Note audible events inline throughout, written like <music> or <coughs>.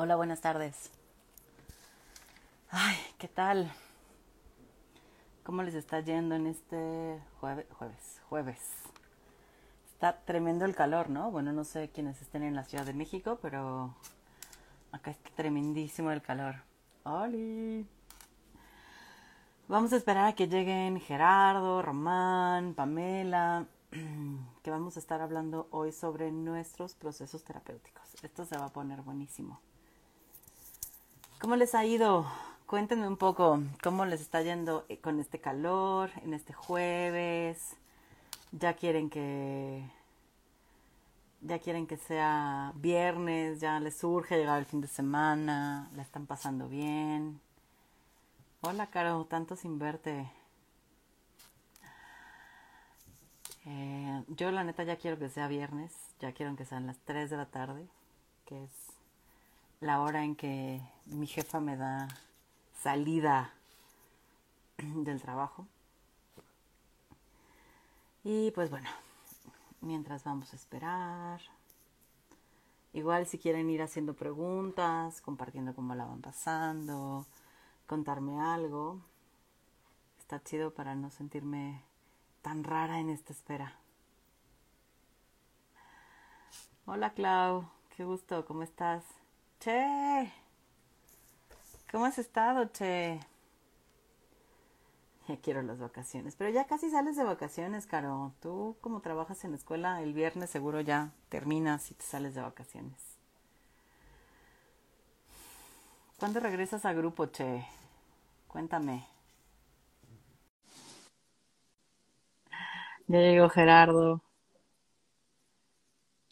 Hola, buenas tardes. Ay, ¿qué tal? ¿Cómo les está yendo en este jueves? Jueves, jueves. Está tremendo el calor, ¿no? Bueno, no sé quiénes estén en la Ciudad de México, pero acá está tremendísimo el calor. ¡Holi! Vamos a esperar a que lleguen Gerardo, Román, Pamela, <clears throat> que vamos a estar hablando hoy sobre nuestros procesos terapéuticos. Esto se va a poner buenísimo. ¿Cómo les ha ido? Cuéntenme un poco cómo les está yendo con este calor en este jueves. Ya quieren que ya quieren que sea viernes, ya les surge llegar el fin de semana, la están pasando bien. Hola, Caro, tanto sin verte. Eh, yo la neta ya quiero que sea viernes, ya quiero que sean las 3 de la tarde, que es la hora en que mi jefa me da salida del trabajo. Y pues bueno, mientras vamos a esperar. Igual si quieren ir haciendo preguntas, compartiendo cómo la van pasando, contarme algo. Está chido para no sentirme tan rara en esta espera. Hola Clau, qué gusto, ¿cómo estás? Che, ¿cómo has estado, Che? Ya quiero las vacaciones, pero ya casi sales de vacaciones, Caro. Tú como trabajas en la escuela, el viernes seguro ya terminas y te sales de vacaciones. ¿Cuándo regresas a grupo, Che? Cuéntame. Ya llegó Gerardo.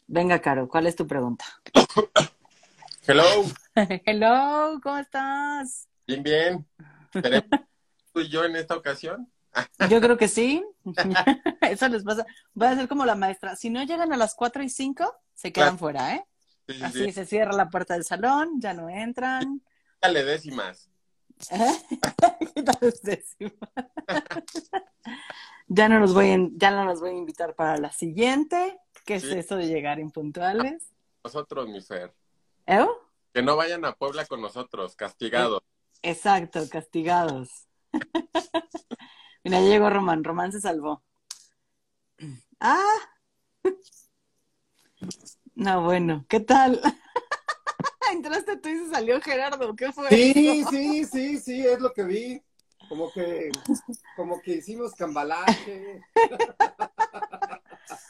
Venga, Caro, ¿cuál es tu pregunta? <coughs> Hello. <laughs> Hello, ¿cómo estás? Bien, bien. <laughs> ¿Tú y yo en esta ocasión? <laughs> Yo creo que sí. Eso les pasa. Voy a ser como la maestra. Si no llegan a las 4 y 5, se quedan fuera, ¿eh? Sí, sí, Así sí. se cierra la puerta del salón, ya no entran. Dale décimas. Quítales décimas. ya no los voy a, ya no los voy a invitar para la siguiente. ¿Qué es eso de llegar impuntuales? Nosotros, mi Fer. ¿Eh? Que no vayan a Puebla con nosotros, castigados. Exacto, castigados. <laughs> Mira, ya llegó Román. Román se salvó. Ah. No, bueno, ¿qué tal? <laughs> Entraste tú y se salió Gerardo. ¿Qué fue? Sí, eso? sí, sí, sí, es lo que vi. Como que, como que hicimos cambalache.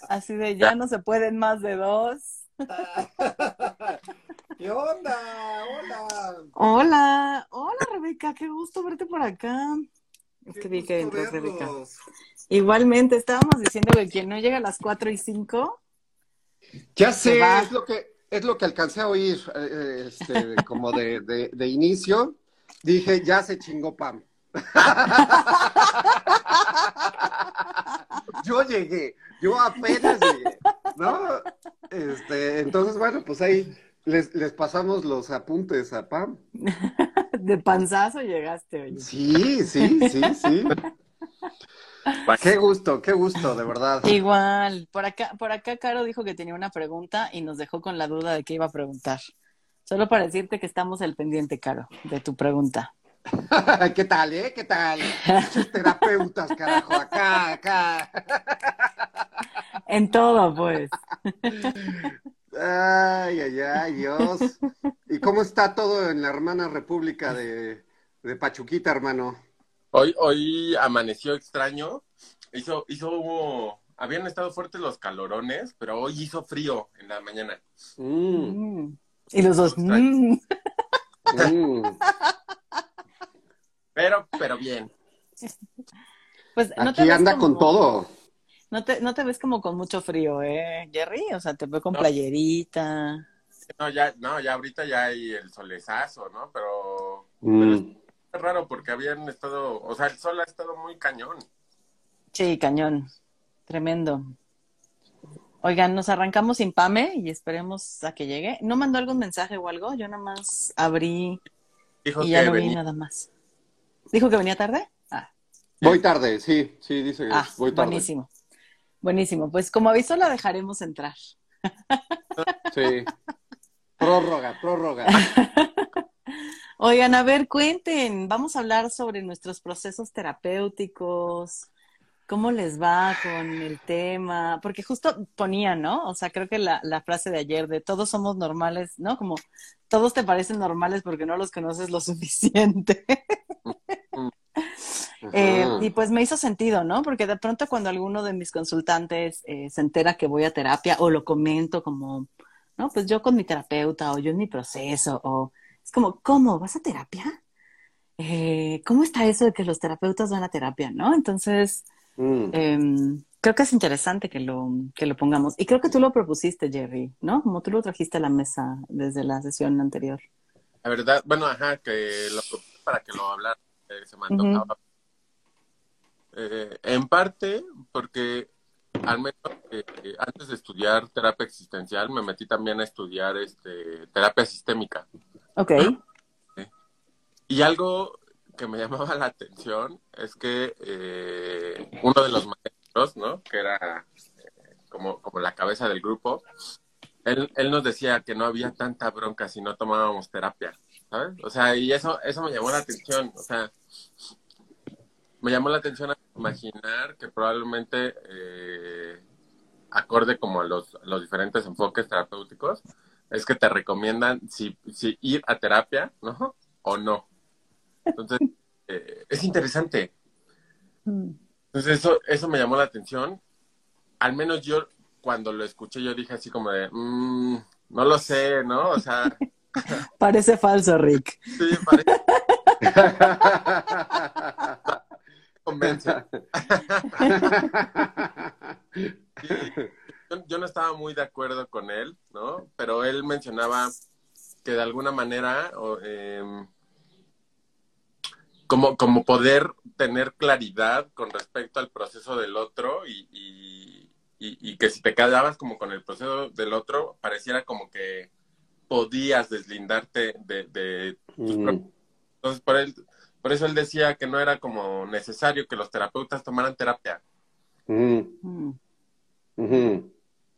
Así de ya no se pueden más de dos. <laughs> ¿Qué onda? Hola. Hola, hola Rebeca, qué gusto verte por acá. Es que Qué vi que gusto entró Rebeca. Igualmente, estábamos diciendo que quien no llega a las 4 y 5, Ya sé, es lo que, es lo que alcancé a oír, eh, eh, este, como de, de, de inicio. Dije, ya se chingó Pam. <laughs> Yo llegué, yo apenas llegué, ¿no? Este, entonces, bueno, pues ahí les, les pasamos los apuntes a Pam. de panzazo llegaste, oye. Sí, sí, sí, sí. Qué gusto, qué gusto, de verdad. Igual, por acá, por acá Caro dijo que tenía una pregunta y nos dejó con la duda de qué iba a preguntar. Solo para decirte que estamos al pendiente, Caro, de tu pregunta. <laughs> ¿Qué tal, eh? ¿Qué tal? Muchos terapeutas, carajo, acá, acá. En todo, pues. <laughs> Ay, ay, ay, Dios. ¿Y cómo está todo en la hermana república de, de Pachuquita, hermano? Hoy, hoy amaneció extraño. Hizo, hizo, habían estado fuertes los calorones, pero hoy hizo frío en la mañana. Mm. Y los dos. mm. mm. Pero, pero bien. Pues no te Aquí anda como- con todo. No te, no te ves como con mucho frío, ¿eh, Jerry? O sea, te veo con No. playerita. No, ya, no, ya ahorita ya hay el solezazo, ¿no? Pero, Mm. es raro porque habían estado, o sea, el sol ha estado muy cañón. Sí, cañón. Tremendo. Oigan, nos arrancamos sin Pame y esperemos a que llegue. ¿No mandó algún mensaje o algo? Yo nada más abrí Dijo y ya no vi nada más. ¿Dijo que venía tarde? Ah, Voy tarde, sí, sí, dice que ah voy tarde. buenísimo. Buenísimo. Pues como aviso la dejaremos entrar. Sí. prórroga, prórroga. <laughs> Oigan, a ver, cuenten, vamos a hablar sobre nuestros procesos terapéuticos, cómo les va con el tema, porque justo ponía, ¿no? O sea, creo que la, la frase de ayer de todos somos normales, ¿no? Como todos te parecen normales porque no los conoces lo <laughs> suficiente. Eh, y pues me hizo sentido, ¿no? Porque de pronto cuando alguno de mis consultantes eh, se entera que voy a terapia o lo comento como, ¿no? Pues yo con mi terapeuta o yo en mi proceso o es como, ¿cómo? ¿Vas a terapia? Eh, ¿Cómo está eso de que los terapeutas van a terapia, no? Entonces, Mm. em, creo que es interesante que lo, que lo pongamos. Y creo que tú lo propusiste, Jerry, ¿no? Como tú lo trajiste a la mesa desde la sesión anterior. La verdad, bueno, ajá, que lo propuse para que lo hablara, eh, se me antojaba. Eh, en parte porque al menos eh, antes de estudiar terapia existencial me metí también a estudiar este terapia sistémica. Ok. Y algo que me <laughs> llamaba la atención es que eh, uno de los maestros, ¿no? Que era eh, como, como la cabeza del grupo, él, él nos decía que no había tanta bronca si no tomábamos terapia, ¿sabes? O sea, y eso, eso me llamó la atención, o sea, me llamó la atención a imaginar que probablemente, eh, acorde como a los, a los diferentes enfoques terapéuticos, es que te recomiendan si, si ir a terapia, ¿no? O no. Entonces, <laughs> eh, es interesante. Mm. Entonces, eso, eso me llamó la atención. Al menos yo, cuando lo escuché, yo dije así como de, "Mm, no lo sé, ¿no? O sea, <laughs> Parece falso, Rick. <laughs> sí, parece convence. <laughs> Yo, yo no estaba muy de acuerdo con él, ¿no? Pero él mencionaba que de alguna manera, em, como, como poder tener claridad con respecto al proceso del otro y, y, y- y que si te quedabas como con el proceso del otro, pareciera como que podías deslindarte de, de tus Mm. propios entonces, por, él, por eso él decía que no era como necesario que los terapeutas tomaran terapia. Mm. Mm.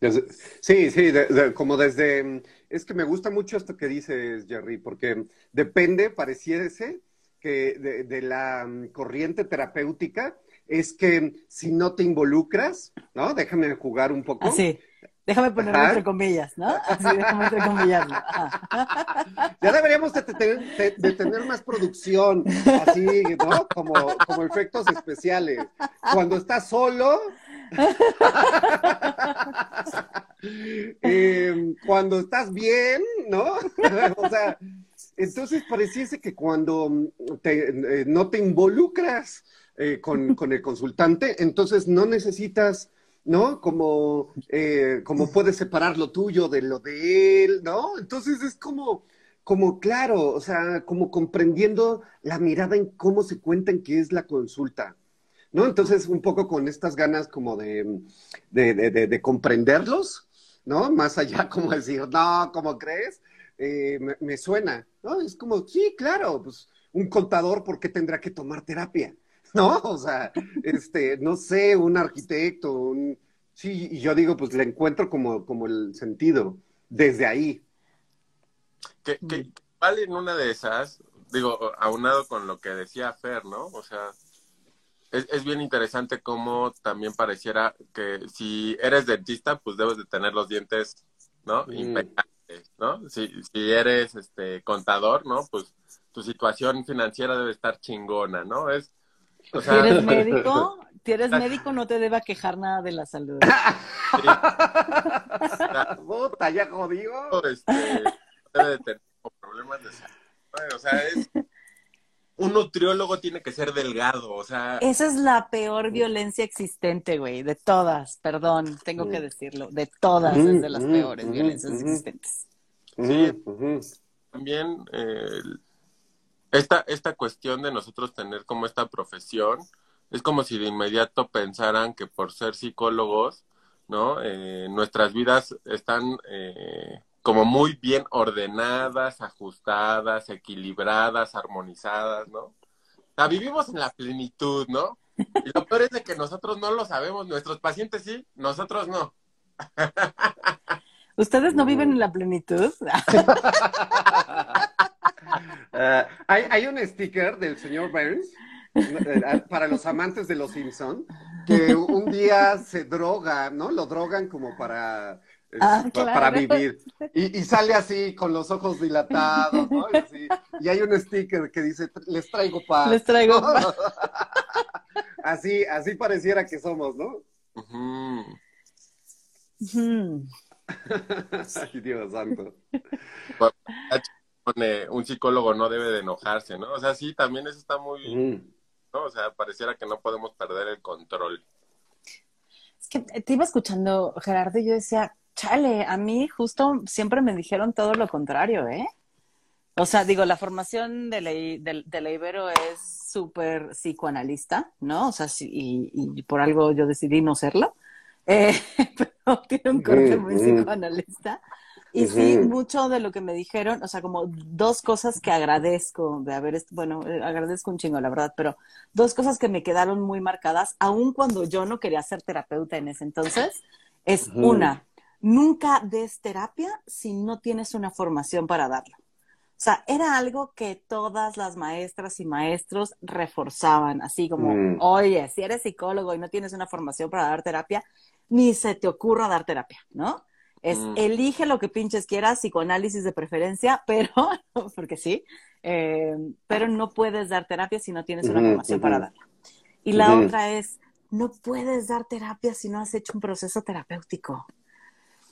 Desde- sí, sí, de- de- como desde... Es que me gusta mucho esto que dices, Jerry, porque depende, pareciese, que de, de la corriente terapéutica, es que si no te involucras, ¿no? Déjame jugar un poco. Así. Déjame ponerlo Ajá. entre comillas, ¿no? Así, déjame entre comillas. Ya deberíamos de tener, de- de tener más producción, así, ¿no? Como, como efectos especiales. Cuando estás solo, <laughs> eh, cuando estás bien, ¿no? <laughs> o sea, entonces pareciese que cuando te- eh, no te involucras eh, con, con el consultante, entonces no necesitas, ¿no? Como, eh, como puedes separar lo tuyo de lo de él, ¿no? Entonces es como, como claro, o sea, como comprendiendo la mirada en cómo se cuentan que es la consulta. ¿No? Entonces, un poco con estas ganas como de, de, de- de- de comprenderlos, ¿no? Más allá <laughs> como decir, no, ¿cómo crees? Eh, me, me suena, ¿no? Es como, sí, claro, pues un contador, ¿por qué tendrá que tomar terapia? <laughs> ¿No? O sea, este, no sé, un arquitecto, un... Sí, y yo digo, pues le encuentro como, como el sentido desde ahí. Que, que, que igual en una de esas, digo, aunado con lo que decía Fer, ¿no? O sea, es, es bien interesante cómo también pareciera que si eres dentista, pues debes de tener los dientes, ¿no? Mm. Impecables, ¿no? Si, si eres este contador, ¿no? Pues tu situación financiera debe estar chingona, ¿no? Es, o Si sea, eres médico, <laughs> si eres médico no te deba quejar nada de la salud. <laughs> sí, Puta, ya jodido. este, debe de tener problemas de salud. O sea, es un nutriólogo tiene que ser delgado, o sea, Esa es la peor violencia existente, güey, de todas, perdón, tengo que decirlo, de todas es de las Mm, peores mm, violencias mm. existentes. Sí. También eh, esta, esta cuestión de nosotros tener como esta profesión, es como si de inmediato pensaran que por ser psicólogos, ¿no? Eh, nuestras vidas están eh, como muy bien ordenadas, ajustadas, equilibradas, armonizadas, ¿no? O sea, vivimos en la plenitud, ¿no? Y lo peor es de que nosotros no lo sabemos, nuestros pacientes sí, nosotros no. ¿Ustedes no viven en la plenitud? <laughs> Ah, hay, hay un sticker del señor Burns eh, para los amantes de los Simpson que un día se droga, ¿no? Lo drogan como para Ah, pa- claro. para vivir. Y, y sale así con los ojos dilatados, ¿no? Y, así. Y hay un sticker que dice, les traigo paz. Les traigo ¿no? paz. <laughs> Así, así pareciera que somos, ¿no? Ujú. Ujú. <laughs> Ay, Dios santo. Pone, un psicólogo no debe de enojarse, ¿no? O sea, sí, también eso está muy, Mm. ¿no? O sea, pareciera que no podemos perder el control. Es que te iba escuchando, Gerardo, y yo decía, chale, a mí justo siempre me dijeron todo lo contrario, ¿eh? O sea, digo, la formación de la, de, de la Ibero es súper psicoanalista, ¿no? O sea, sí, y, y por algo yo decidí no serlo, eh, <laughs> pero tiene un corte muy Ujú, Y sí, mucho de lo que me dijeron, o sea, como dos cosas que agradezco de haber, bueno, eh, agradezco un chingo, la verdad, pero dos cosas que me quedaron muy marcadas, aun cuando yo no quería ser terapeuta en ese entonces, es una, nunca des terapia si no tienes una formación para darla. O sea, era algo que todas las maestras y maestros reforzaban, así como, Mm. oye, si eres psicólogo y no tienes una formación para dar terapia, ni se te ocurra dar terapia, ¿no? Es Mm. elige lo que pinches quieras, psicoanálisis de preferencia, <laughs> pero, porque sí, eh, pero no puedes dar terapia si no tienes una formación para darla. Y la otra es, no puedes dar terapia si no has hecho un proceso terapéutico.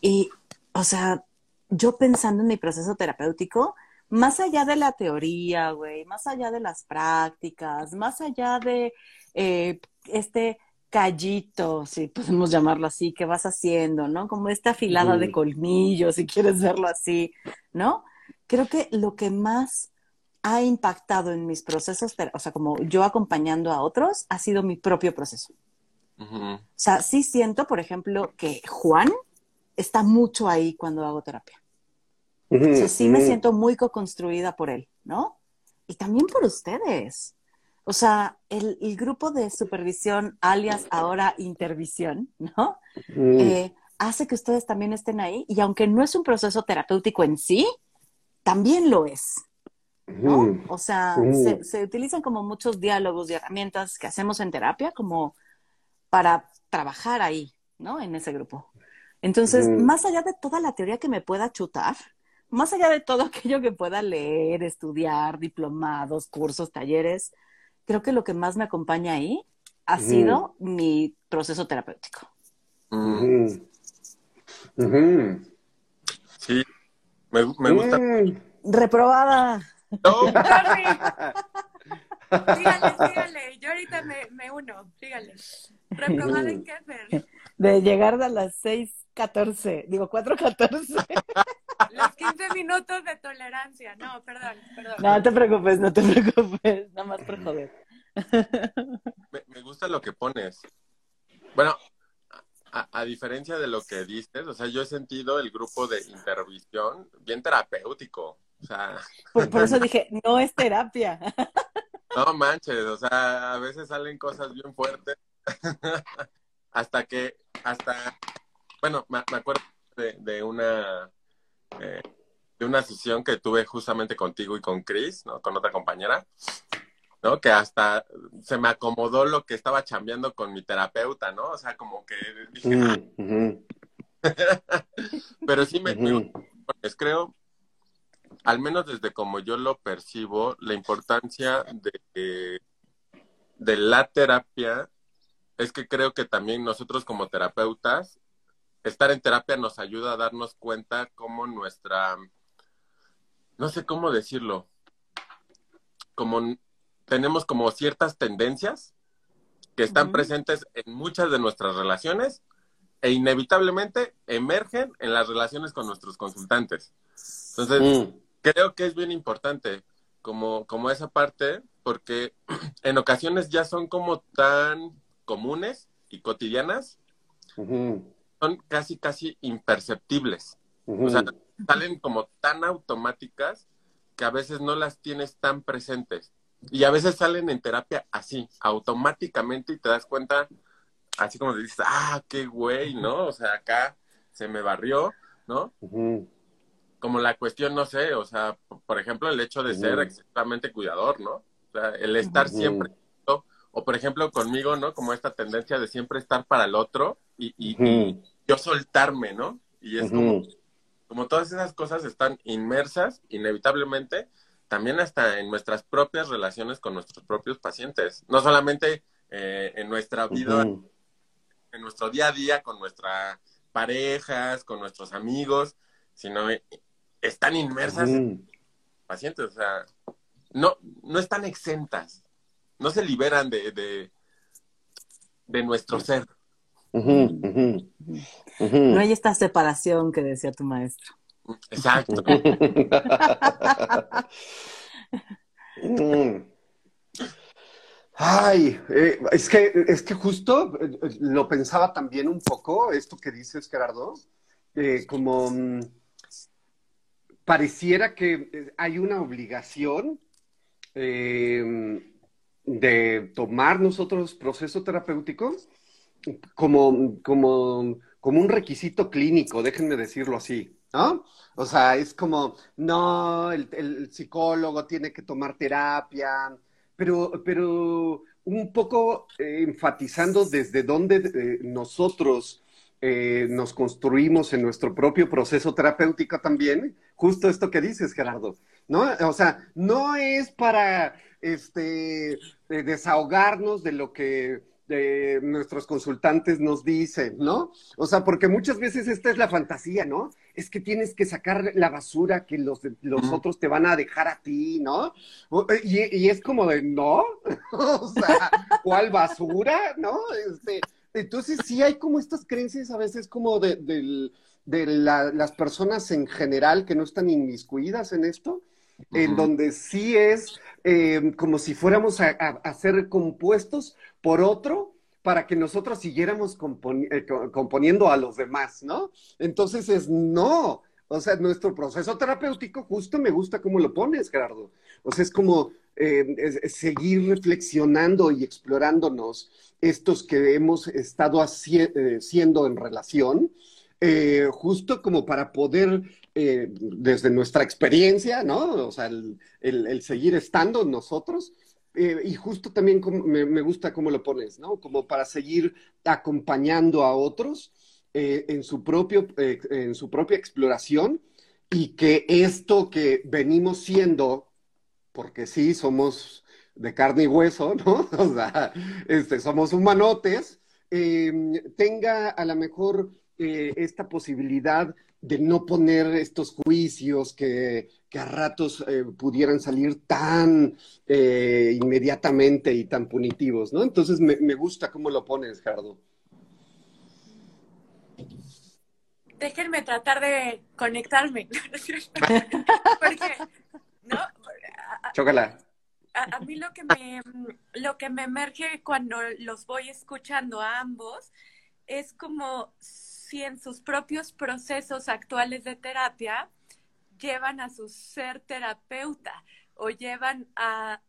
Y, o sea, yo pensando en mi proceso terapéutico, más allá de la teoría, güey, más allá de las prácticas, más allá de eh, este callito, si podemos llamarlo así, que vas haciendo, ¿no? Como esta afilada de colmillos, si quieres verlo así, ¿no? Creo que lo que más ha impactado en mis procesos, o sea, como yo acompañando a otros, ha sido mi propio proceso. O sea, sí siento, por ejemplo, que Juan está mucho ahí cuando hago terapia. O sea, sí me siento muy co-construida por él, ¿no? Y también por ustedes. O sea, el, el grupo de supervisión, alias ahora intervisión, ¿no? Mm. Eh, hace que ustedes también estén ahí y aunque no es un proceso terapéutico en sí, también lo es, ¿no? Ujú. O sea, Ujú. se, se utilizan como muchos diálogos y herramientas que hacemos en terapia como para trabajar ahí, ¿no? En ese grupo. Entonces, más allá de toda la teoría que me pueda chutar, más allá de todo aquello que pueda leer, estudiar, diplomados, cursos, talleres, creo que lo que más me acompaña ahí ha sido mi proceso terapéutico. Mm. Sí, me, me gusta. Mm. Reprobada. No, <laughs> <laughs> dígale, dígale. Yo ahorita me, me uno. Dígale. ¿Reprobada en qué, Fer? De llegar a las 6:14, digo 4:14. <laughs> Los 15 minutos de tolerancia. No, perdón, perdón. No, no te preocupes, no te preocupes, nada más por joder. me, me gusta lo que pones. Bueno, a, a diferencia de lo que dices, o sea, yo he sentido el grupo de intervisión bien terapéutico. O sea, Por, por eso dije, no es terapia. no manches, o sea, a veces salen cosas bien fuertes. <laughs> hasta que, hasta, bueno, me, me acuerdo de, de una eh, de una sesión que tuve justamente contigo y con Chris, ¿no? Con otra compañera, ¿no? Que hasta se me acomodó lo que estaba chambeando con mi terapeuta, ¿no? O sea, como que dije, "Ah", Mm, ujú. <laughs> pero sí me, me pues creo, al menos desde como yo lo percibo, la importancia de, de la terapia es que creo que también nosotros como terapeutas, estar en terapia nos ayuda a darnos cuenta cómo nuestra, no sé cómo decirlo, como tenemos como ciertas tendencias que están presentes en muchas de nuestras relaciones e inevitablemente emergen en las relaciones con nuestros consultantes. Entonces, Mm. creo que es bien importante como, como esa parte, porque <clears throat> en ocasiones ya son como tan comunes y cotidianas. Son casi, casi imperceptibles. O sea, salen como tan automáticas que a veces no las tienes tan presentes. Y a veces salen en terapia así, automáticamente, y te das cuenta, así como te dices, ah, qué güey, ¿no? O sea, acá se me barrió, ¿no? Como la cuestión, no sé, o sea, por ejemplo, el hecho de ser Ujú. excesivamente cuidador, ¿no? O sea, el estar siempre. O por ejemplo conmigo, ¿no? Como esta tendencia de siempre estar para el otro y, y- y yo soltarme, ¿no? Y es como, como todas esas cosas están inmersas, inevitablemente, también hasta en nuestras propias relaciones con nuestros propios pacientes. No solamente eh, en nuestra vida, en nuestro día a día, con nuestras parejas, con nuestros amigos, sino eh, están inmersas en pacientes. O sea, no, no están exentas, no se liberan de, de, de nuestro ser. No hay esta separación que decía tu maestro. Exacto. <laughs> Ay, eh, es que es que justo eh, eh, lo pensaba también un poco, esto que dices, Gerardo, eh, como mm, pareciera que hay una obligación eh, de tomar nosotros proceso terapéutico como, como, como un requisito clínico, déjenme decirlo así, ¿no? O sea, es como, no, el, psicólogo tiene que tomar terapia, pero, pero un poco eh, enfatizando desde dónde eh, nosotros eh, nos construimos en nuestro propio proceso terapéutico también, justo esto que dices, Gerardo, ¿no? O sea, no es para este, eh, desahogarnos de lo que nuestros consultantes nos dicen, ¿no? O sea, porque muchas veces esta es la fantasía, ¿no? Es que tienes que sacar la basura que los, los otros te van a dejar a ti, ¿no? Y, y es como de, ¿no? <laughs> o sea, ¿cuál basura? ¿No? Este, entonces sí hay como estas creencias a veces como de, de la- las personas en general que no están inmiscuidas en esto, en donde sí es eh, como si fuéramos a, a- a ser compuestos por otro para que nosotros siguiéramos componi- eh, co- componiendo a los demás, ¿no? Entonces es no. O sea, nuestro proceso terapéutico, justo me gusta cómo lo pones, Gerardo. O sea, es como eh, es- seguir reflexionando y explorándonos estos que hemos estado haci- eh, en relación, eh, justo como para poder, eh, desde nuestra experiencia, ¿no? O sea, el, seguir estando nosotros. eh, y justo también me, gusta cómo lo pones, ¿no? Como para seguir acompañando a otros eh, en, su propio, en su propia exploración y que esto que venimos siendo, porque sí, somos de carne y hueso, <laughs> ¿no? O sea, este, somos humanotes, tenga a lo mejor esta posibilidad de no poner estos juicios que, que a ratos eh, pudieran salir tan eh, inmediatamente y tan punitivos, ¿no? Entonces me, me gusta cómo lo pones, Gerardo. Déjenme tratar de conectarme. <laughs> Porque, ¿no? A, Chócala. a- a mí lo que me lo que me emerge cuando los voy escuchando a ambos es como si en sus propios procesos actuales de terapia llevan a su ser terapeuta o llevan a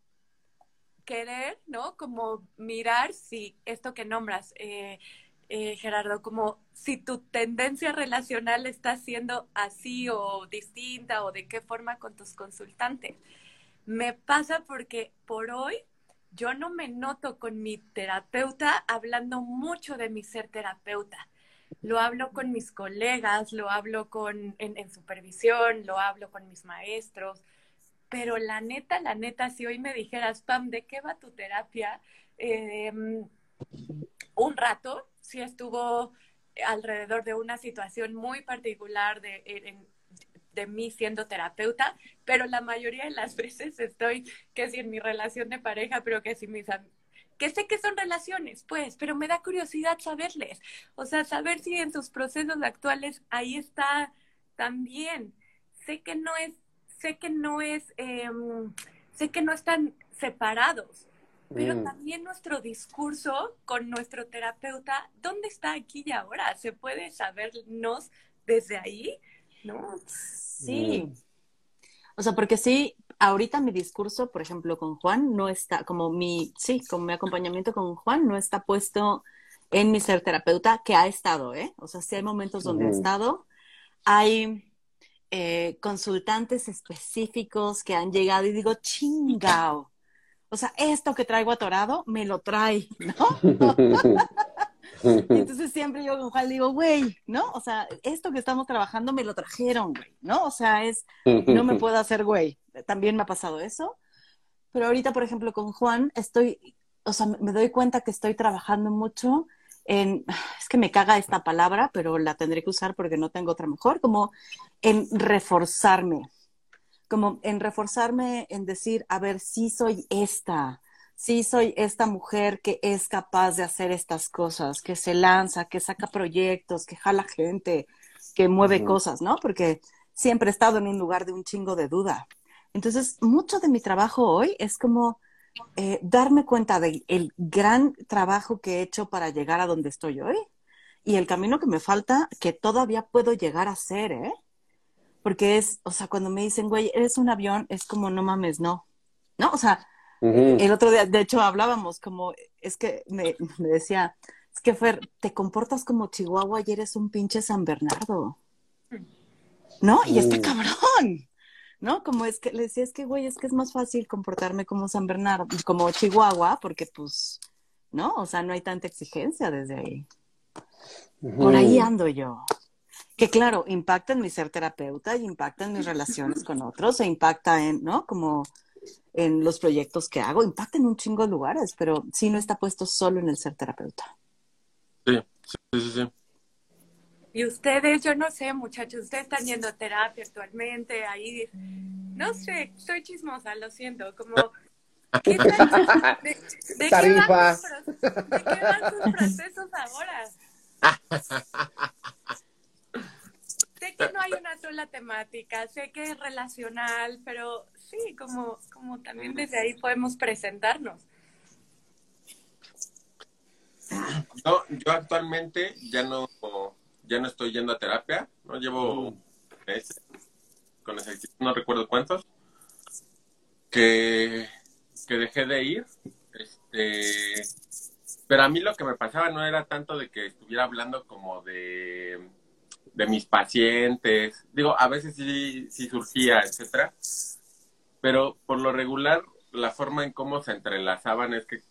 querer, ¿no? Como mirar si esto que nombras, eh, eh, Gerardo, como si tu tendencia relacional está siendo así o distinta o de qué forma con tus consultantes. Me pasa porque por hoy yo no me noto con mi terapeuta hablando mucho de mi ser terapeuta. Lo hablo con mis colegas, lo hablo con, en, supervisión, lo hablo con mis maestros, pero la neta, la neta, si hoy me dijeras, Pam, ¿de qué va tu terapia? Eh, un rato, sí estuvo alrededor de una situación muy particular de, de mí siendo terapeuta, pero la mayoría de las <laughs> veces estoy que si en mi relación de pareja, pero que si mis que sé que son relaciones, pues, pero me da curiosidad saberles, o sea, saber si en sus procesos actuales ahí está también. Sé que no es, sé que no es, em, sé que no están separados, pero Mm. también nuestro discurso con nuestro terapeuta, ¿dónde está aquí y ahora? ¿Se puede sabernos desde ahí? ¿No? Sí. O sea, porque sí, ahorita mi discurso, por ejemplo, con Juan, no está, como mi, sí, como mi acompañamiento con Juan, no está puesto en mi ser terapeuta, que ha estado, ¿eh? O sea, sí hay momentos donde ha estado. hay eh, consultantes específicos que han llegado y digo, chingao. O sea, esto que traigo atorado, me lo trae, ¿no? <laughs> entonces siempre yo con Juan digo, güey, ¿no? O sea, esto que estamos trabajando me lo trajeron, güey, ¿no? O sea, es, no me puedo hacer güey. También me ha pasado eso. Pero ahorita, por ejemplo, con Juan, estoy, o sea, me doy cuenta que estoy trabajando mucho en, <sighs> es que me caga esta palabra, pero la tendré que usar porque no tengo otra mejor, como en reforzarme, como en reforzarme en decir, a ver, sí soy esta, sí soy esta mujer que es capaz de hacer estas cosas, que se lanza, que saca proyectos, que jala gente, que mueve cosas, ¿no? Porque siempre he estado en un lugar de un chingo de duda. Entonces, mucho de mi trabajo hoy es como eh, darme cuenta del gran trabajo que he hecho para llegar a donde estoy hoy y el camino que me falta que todavía puedo llegar a ser, ¿eh? Porque es, o sea, cuando me dicen, güey, eres un avión, es como, no mames, no. ¿No? O sea, el otro día, de hecho, hablábamos como, es que me, decía, es que Fer, te comportas como Chihuahua y eres un pinche San Bernardo. ¿No? Y está cabrón. ¿No? Como es que le decía, es que, güey, es que es más fácil comportarme como San Bernardo, como Chihuahua, porque pues, ¿no? O sea, no hay tanta exigencia desde ahí. Por ahí ando yo. Que claro, impacta en mi ser terapeuta y impacta en mis relaciones con otros e impacta en, ¿no? Como en los proyectos que hago, impacta en un chingo de lugares, pero sí no está puesto solo en el ser terapeuta. Sí, sí, sí, sí. Y ustedes, yo no sé, muchachos, ustedes están yendo a terapia actualmente, ahí, no sé, soy chismosa, lo siento, como... ¿qué <laughs> de, de, Qué van sus, ¿De qué van sus procesos ahora? sé que no hay una sola temática, sé que es relacional, pero sí, como, como también desde ahí podemos presentarnos. Yo, yo actualmente ya no ya no estoy yendo a terapia, ¿no? Llevo meses, con exactitud no recuerdo cuántos, que, que dejé de ir. Este, pero a mí lo que me pasaba no era tanto de que estuviera hablando como de, de mis pacientes. Digo, a veces sí, sí surgía, etcétera. Pero por lo regular, la forma en cómo se entrelazaban es que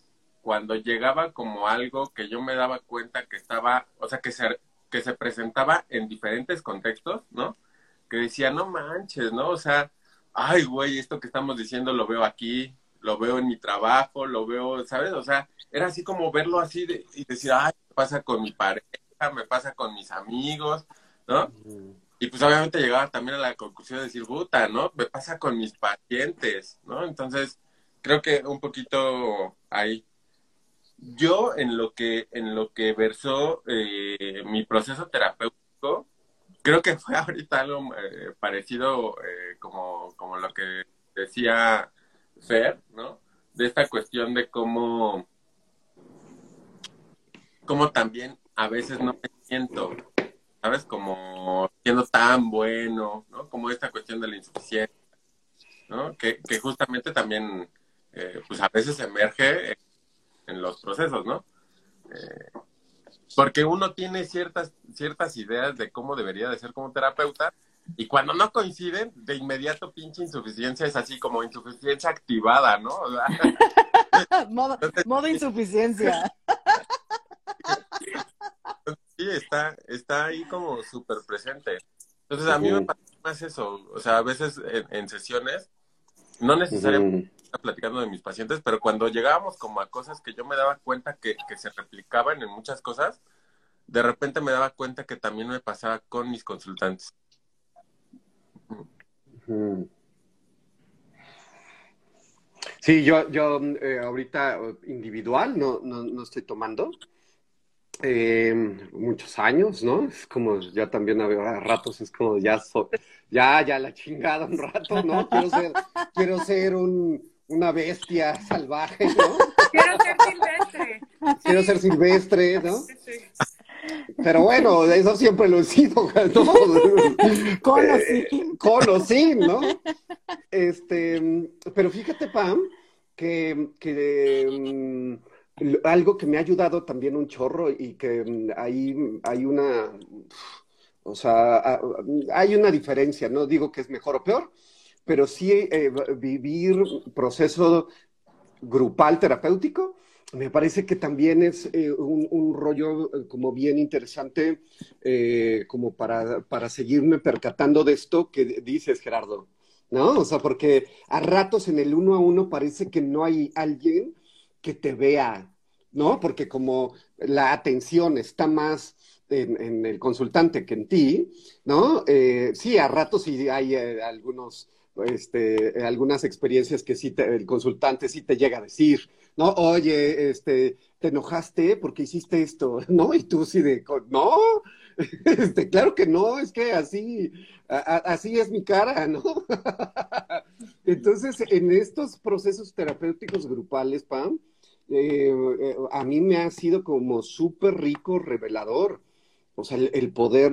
cuando llegaba como algo que yo me daba cuenta que estaba, o sea, que se, que se presentaba en diferentes contextos, ¿no? Que decía, no manches, ¿no? O sea, ay, güey, esto que estamos diciendo lo veo aquí, lo veo en mi trabajo, lo veo, ¿sabes? O sea, era así como verlo así de, y decir, ay, me pasa con mi pareja, me pasa con mis amigos, ¿no? Y pues obviamente llegaba también a la conclusión de decir, puta, ¿no? Me pasa con mis pacientes, ¿no? Entonces, creo que un poquito ahí yo en lo que, en lo que versó eh, mi proceso terapéutico, creo que <laughs> fue ahorita algo eh, parecido eh, como, como lo que decía Fer, ¿no? De esta cuestión de cómo, cómo también a veces no me siento, ¿sabes? Como siendo tan bueno, ¿no? Como esta cuestión de la insuficiencia, ¿no? Que, que justamente también, pues a veces emerge en los procesos, ¿no? Eh, porque uno tiene ciertas, ciertas ideas de cómo debería de ser como terapeuta y cuando no coinciden, de inmediato pinche insuficiencia es así como insuficiencia activada, ¿no? <laughs> modo, insuficiencia. sí, está, está ahí como súper presente. Entonces a mí me pasa más eso, o sea, a veces en, sesiones, no necesariamente platicando de mis pacientes, pero cuando llegábamos como a cosas que yo me daba cuenta que, se replicaban en muchas cosas, de repente me daba cuenta que también me pasaba con mis consultantes. Sí, yo, yo eh, ahorita individual no, no, no estoy tomando. Eh, muchos años, ¿no? Es como ya también a ratos es como ya ya ya la chingada un rato, ¿no? Quiero ser quiero ser un una bestia <laughs> salvaje, ¿no? Quiero ser silvestre. Quiero ser silvestre, ¿no? Pero bueno, eso siempre lo he sido, <laughs> ¿no? Con o sin. Con o sin, ¿no? Este, pero fíjate, Pam, que, que mm, algo que me ha ayudado también un chorro y que mm, hay, hay una O sea, hay una diferencia, no digo que es mejor o peor, pero sí eh, vivir proceso grupal terapéutico me parece que también es eh, un, rollo eh, como bien interesante como para, para seguirme percatando de esto que dices, Gerardo, ¿no? O sea, porque a ratos en el uno a uno parece que no hay alguien que te vea, ¿no? Porque como la atención está más en, el consultante que en ti, ¿no? sí, a ratos sí hay algunos este, algunas experiencias que sí el consultante sí te llega a decir, ¿no? Oye, este, te enojaste porque hiciste esto, <laughs> ¿no? Y tú sí de, no, <laughs> este, claro que no, es que así, así es mi cara, <laughs> ¿no? Entonces, en estos procesos terapéuticos grupales, Pam, eh, eh, a mí me ha sido como súper rico, revelador. O sea, el poder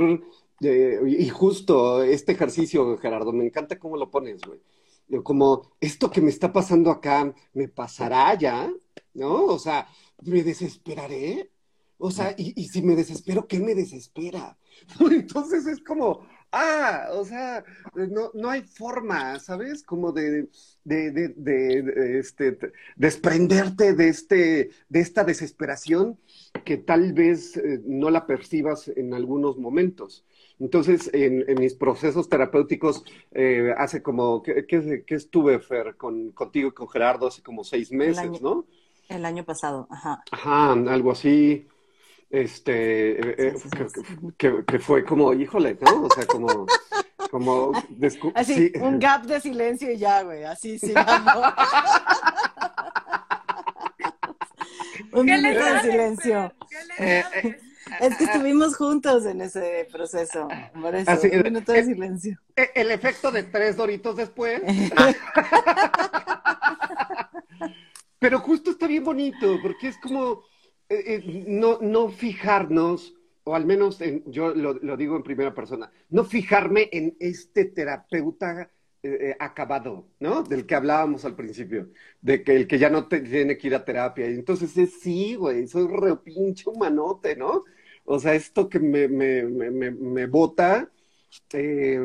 y justo este ejercicio, Gerardo, me encanta cómo lo pones, güey. Como esto que me está pasando acá, ¿me pasará ya? ¿No? O sea, ¿me desesperaré? O sea, y, si me desespero, ¿qué me desespera? <laughs> Entonces es como, ah, o sea, no, no hay forma, ¿sabes? Como de, de, este, desprenderte de, este, de esta desesperación que tal vez eh, no la percibas en algunos momentos. Entonces, en, mis procesos terapéuticos, eh, hace como, ¿qué, estuve, Fer, con, contigo y con Gerardo hace como seis meses, ¿no? El año pasado, ajá. Ajá, algo así. Este, eh, eh, que, fue como, híjole, ¿no? O sea, como, como... Así, un gap de silencio y ya, güey, así sigamos. <laughs> un minuto de silencio. Es que estuvimos juntos en ese proceso. Por eso, un minuto de silencio. El, efecto de tres doritos después. <laughs> Pero justo está bien bonito, porque es como eh, eh, no, no fijarnos, o al menos yo lo, digo en primera persona, no fijarme en este terapeuta eh, acabado, ¿no? Del que hablábamos al principio, de que el que ya no tiene que ir a terapia. Y entonces es sí, güey, soy re pinche humanote, ¿no? O sea, esto que me, me, me, me bota, eh,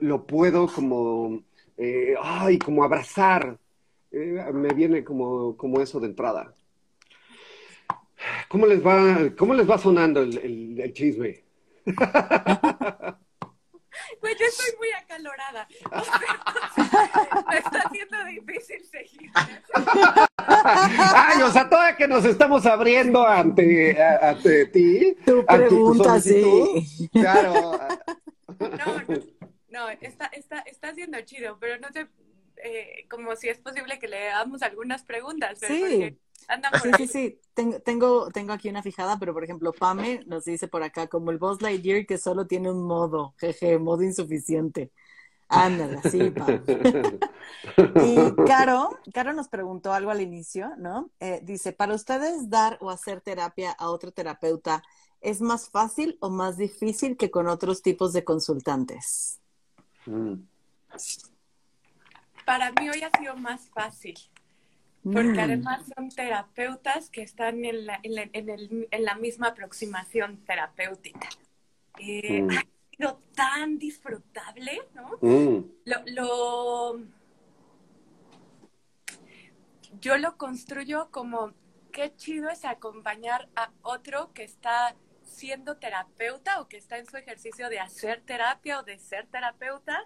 lo, puedo como, eh, ay, como abrazar. Eh, me viene como, como eso de entrada. ¿Cómo les va, cómo les va sonando el, el, el chisme? <laughs> Pues yo estoy muy acalorada. <laughs> me está haciendo difícil seguir. Ay, o sea, toda que nos estamos abriendo ante, ante ti. Tu pregunta, sí. Claro. No, no, no está, está, está siendo chido, pero no sé, eh, como si es posible que le hagamos algunas preguntas. sí. Sí, sí, sí. Tengo, tengo, tengo aquí una fijada, pero por ejemplo, Pame nos dice por acá, como el Boss Lightyear que solo tiene un modo, jeje, modo insuficiente. Ándale, sí, Pam. <laughs> y Caro, Caro nos preguntó algo al inicio, ¿no? Eh, dice, para ustedes dar o hacer terapia a otro terapeuta, ¿es más fácil o más difícil que con otros tipos de consultantes? Mm. Para mí hoy ha sido más fácil porque mm. además son terapeutas que están en la, en la, misma aproximación terapéutica. Eh, mm. Ha sido tan disfrutable, ¿no? Mm. Lo, yo lo construyo como qué chido es acompañar a otro que está siendo terapeuta o que está en su ejercicio de hacer terapia o de ser terapeuta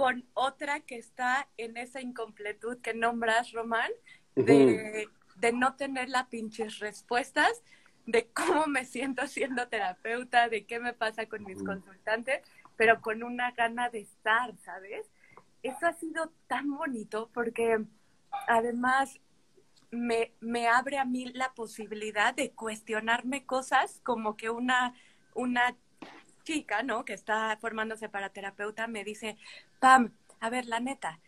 con otra que está en esa incompletud que nombras, Román, de, no tener las pinches respuestas de cómo me siento siendo terapeuta, de qué me pasa con mis consultantes, pero con una gana de estar, ¿sabes? Eso ha sido tan bonito porque además me, me abre a mí la posibilidad de cuestionarme cosas como que una, una chica, ¿no? Que está formándose para terapeuta, me dice, Pam, a ver, la neta,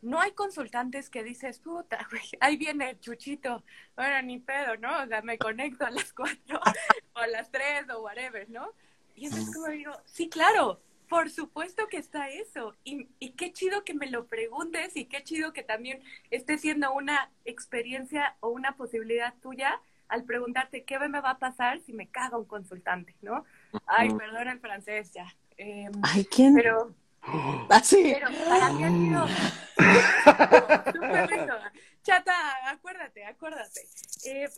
no hay consultantes que dices, puta, <laughs> güey, ahí viene el chuchito, bueno, ni pedo, ¿no? O sea, me conecto a las cuatro <laughs> o a las tres o whatever, ¿no? Y entonces como digo, sí, claro, por supuesto que está eso. Y, y qué chido que me lo preguntes y qué chido que también esté siendo una experiencia o una posibilidad tuya al preguntarte qué me va a pasar si me caga un consultante, ¿no? Ay, perdón el francés ya. Eh, Ay, ¿quién? pero, Así. pero para mí ha sido <laughs> súper rico. Chata, acuérdate, acuérdate. Eh,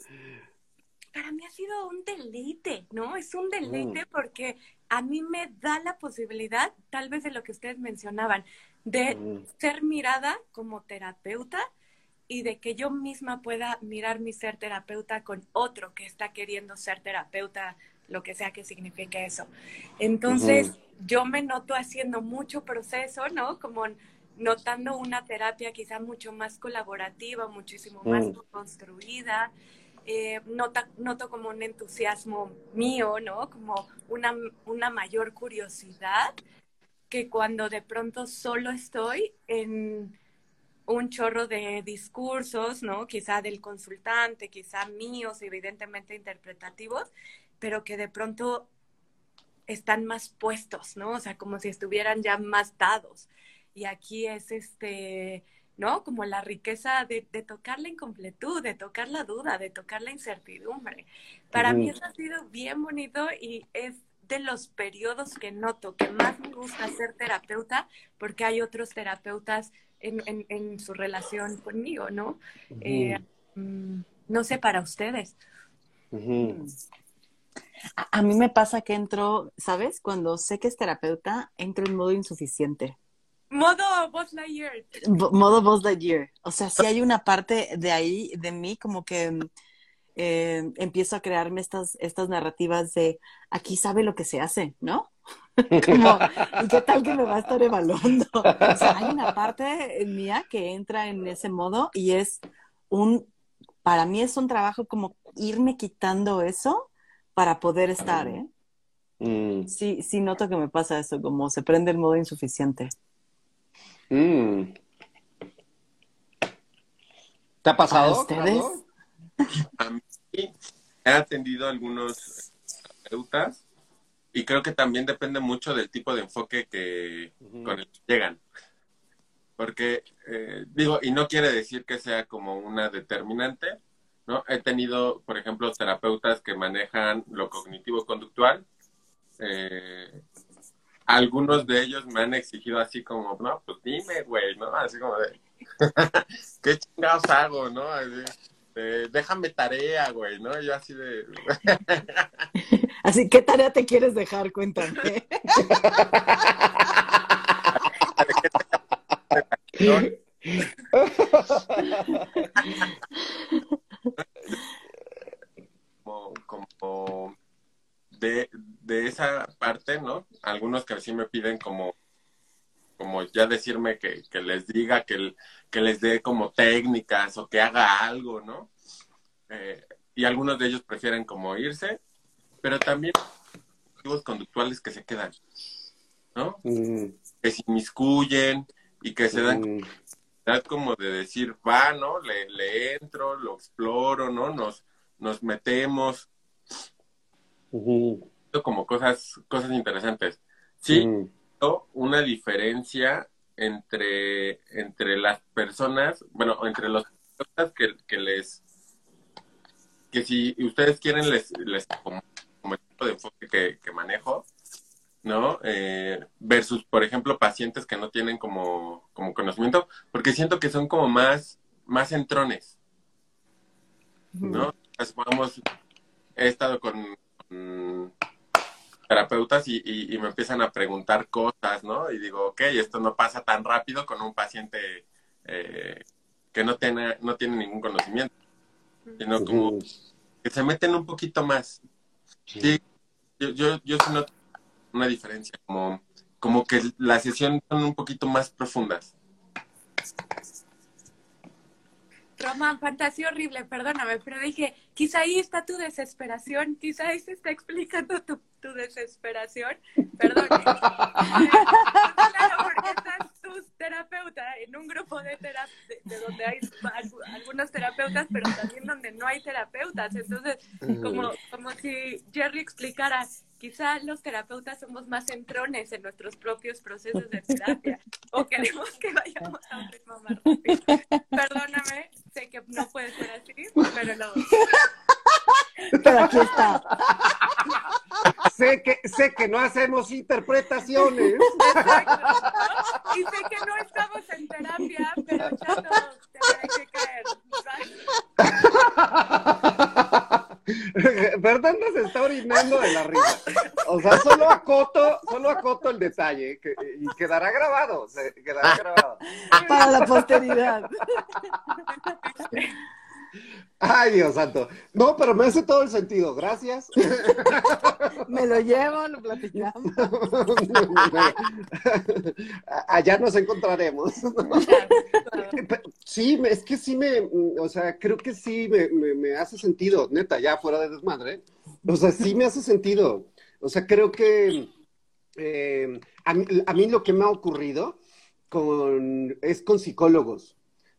para mí ha sido un deleite, ¿no? Es un deleite porque a mí me da la posibilidad, tal vez de lo que ustedes mencionaban, de Mm. ser mirada como terapeuta y de que yo misma pueda mirar mi ser terapeuta con otro que está queriendo ser terapeuta, lo que sea que signifique eso. Entonces, yo me noto haciendo mucho proceso, ¿no? Como notando una terapia quizá mucho más colaborativa, muchísimo más Mm. construida. Eh, nota- noto como un entusiasmo mío, ¿no? Como una, una mayor curiosidad que cuando de pronto solo estoy en un chorro de discursos, ¿no? Quizá del consultante, quizá míos, evidentemente interpretativos, pero que de pronto están más puestos, ¿no? O sea, como si estuvieran ya más dados. Y aquí es este, ¿no? Como la riqueza de, de tocar la incompletud, de tocar la duda, de tocar la incertidumbre. Para mí eso ha sido bien bonito y es de los periodos que noto que más me gusta ser terapeuta porque hay otros terapeutas en, en, en su relación conmigo, ¿no? Eh, mm, no sé, para ustedes. Ujú. A, a mí me pasa que entro, ¿sabes? Cuando sé que es terapeuta, entro en modo insuficiente. Modo Buzz Lightyear. Bo- modo Buzz Lightyear. O sea, si hay una parte de ahí, de mí, como que eh, empiezo a crearme estas, estas narrativas de aquí sabe lo que se hace, ¿no? <laughs> Como, ¿y qué tal que me va a estar evaluando? O sea, hay una parte mía que entra en ese modo y es un, para mí es un trabajo como irme quitando eso para poder estar, ¿eh? Mm. Sí, sí noto que me pasa eso, como se prende el modo insuficiente. Mm. ¿Te ha pasado? ¿Para ustedes? A mí he atendido a algunos terapeutas y creo que también depende mucho del tipo de enfoque que con el que llegan. Porque, eh, digo, y no quiere decir que sea como una determinante, ¿no? He tenido, por ejemplo, terapeutas que manejan lo cognitivo-conductual. Eh, algunos de ellos me han exigido así como, no, pues dime, güey, ¿no? Así como de, <laughs> ¿qué chingados hago, no? Así, de, déjame tarea, güey, ¿no? Yo así de, <laughs> Así, ¿qué tarea te quieres dejar? Cuéntame. <laughs> como, como de, de esa parte, ¿no? Algunos que sí me piden como, como ya decirme que, que les diga, que, que les dé como técnicas o que haga algo, ¿no? Eh, y algunos de ellos prefieren como irse, pero también activos conductuales que se quedan, ¿no? Mm. Que se inmiscuyen y que se dan Mm. Como de decir, va, ¿no? Le, le entro, lo exploro, ¿no? Nos, nos metemos, Ujú. como cosas, cosas interesantes. Sí. ¿no? una diferencia entre, entre las personas, bueno, entre los terapeutas que, que les, que si ustedes quieren les, les como, como el tipo de enfoque que, que manejo, ¿no? Eh, versus, por ejemplo, pacientes que no tienen como, como conocimiento, porque siento que son como más, más entrones, ¿no? Supongamos, he estado con, con terapeutas y, y- y me empiezan a preguntar cosas, ¿no? Y digo, ok, esto no pasa tan rápido con un paciente eh, que no tiene, no tiene ningún conocimiento, sino como que se meten un poquito más. Sí, yo, yo, yo sí noto una diferencia, como, como que las sesiones son un poquito más profundas. Román, fantasía horrible, perdóname, pero dije, quizá ahí está tu desesperación, quizá ahí se está explicando tu, tu desesperación. Perdón. <laughs> claro, porque estás terapeuta en un grupo de, tera- de, de donde hay algu- algunos terapeutas, pero también donde no hay terapeutas. Entonces, como, como si Jerry explicara, quizá los terapeutas somos más entrones en nuestros propios procesos de terapia o queremos que vayamos a un ritmo más rápido. Perdóname, sé que no puede ser así, pero lo... Pero aquí está. Sé que, sé que no hacemos interpretaciones. Exacto. Y sé que no estamos en terapia, pero ya no tendré que caer. ¿sabes? Fernanda se está orinando de la risa. O sea, solo acoto, solo acoto el detalle que- y quedará grabado, quedará grabado. Para la posteridad. <laughs> Ay, Dios santo. No, pero me hace todo el sentido. Gracias. <laughs> Me lo llevo, lo platicamos. <laughs> Allá nos encontraremos. <laughs> Sí, es que sí me, o sea, creo que sí me, me- me hace sentido, neta, ya fuera de desmadre. O sea, sí me hace sentido. O sea, creo que eh, a, mí, a mí lo que me ha ocurrido con, es con psicólogos.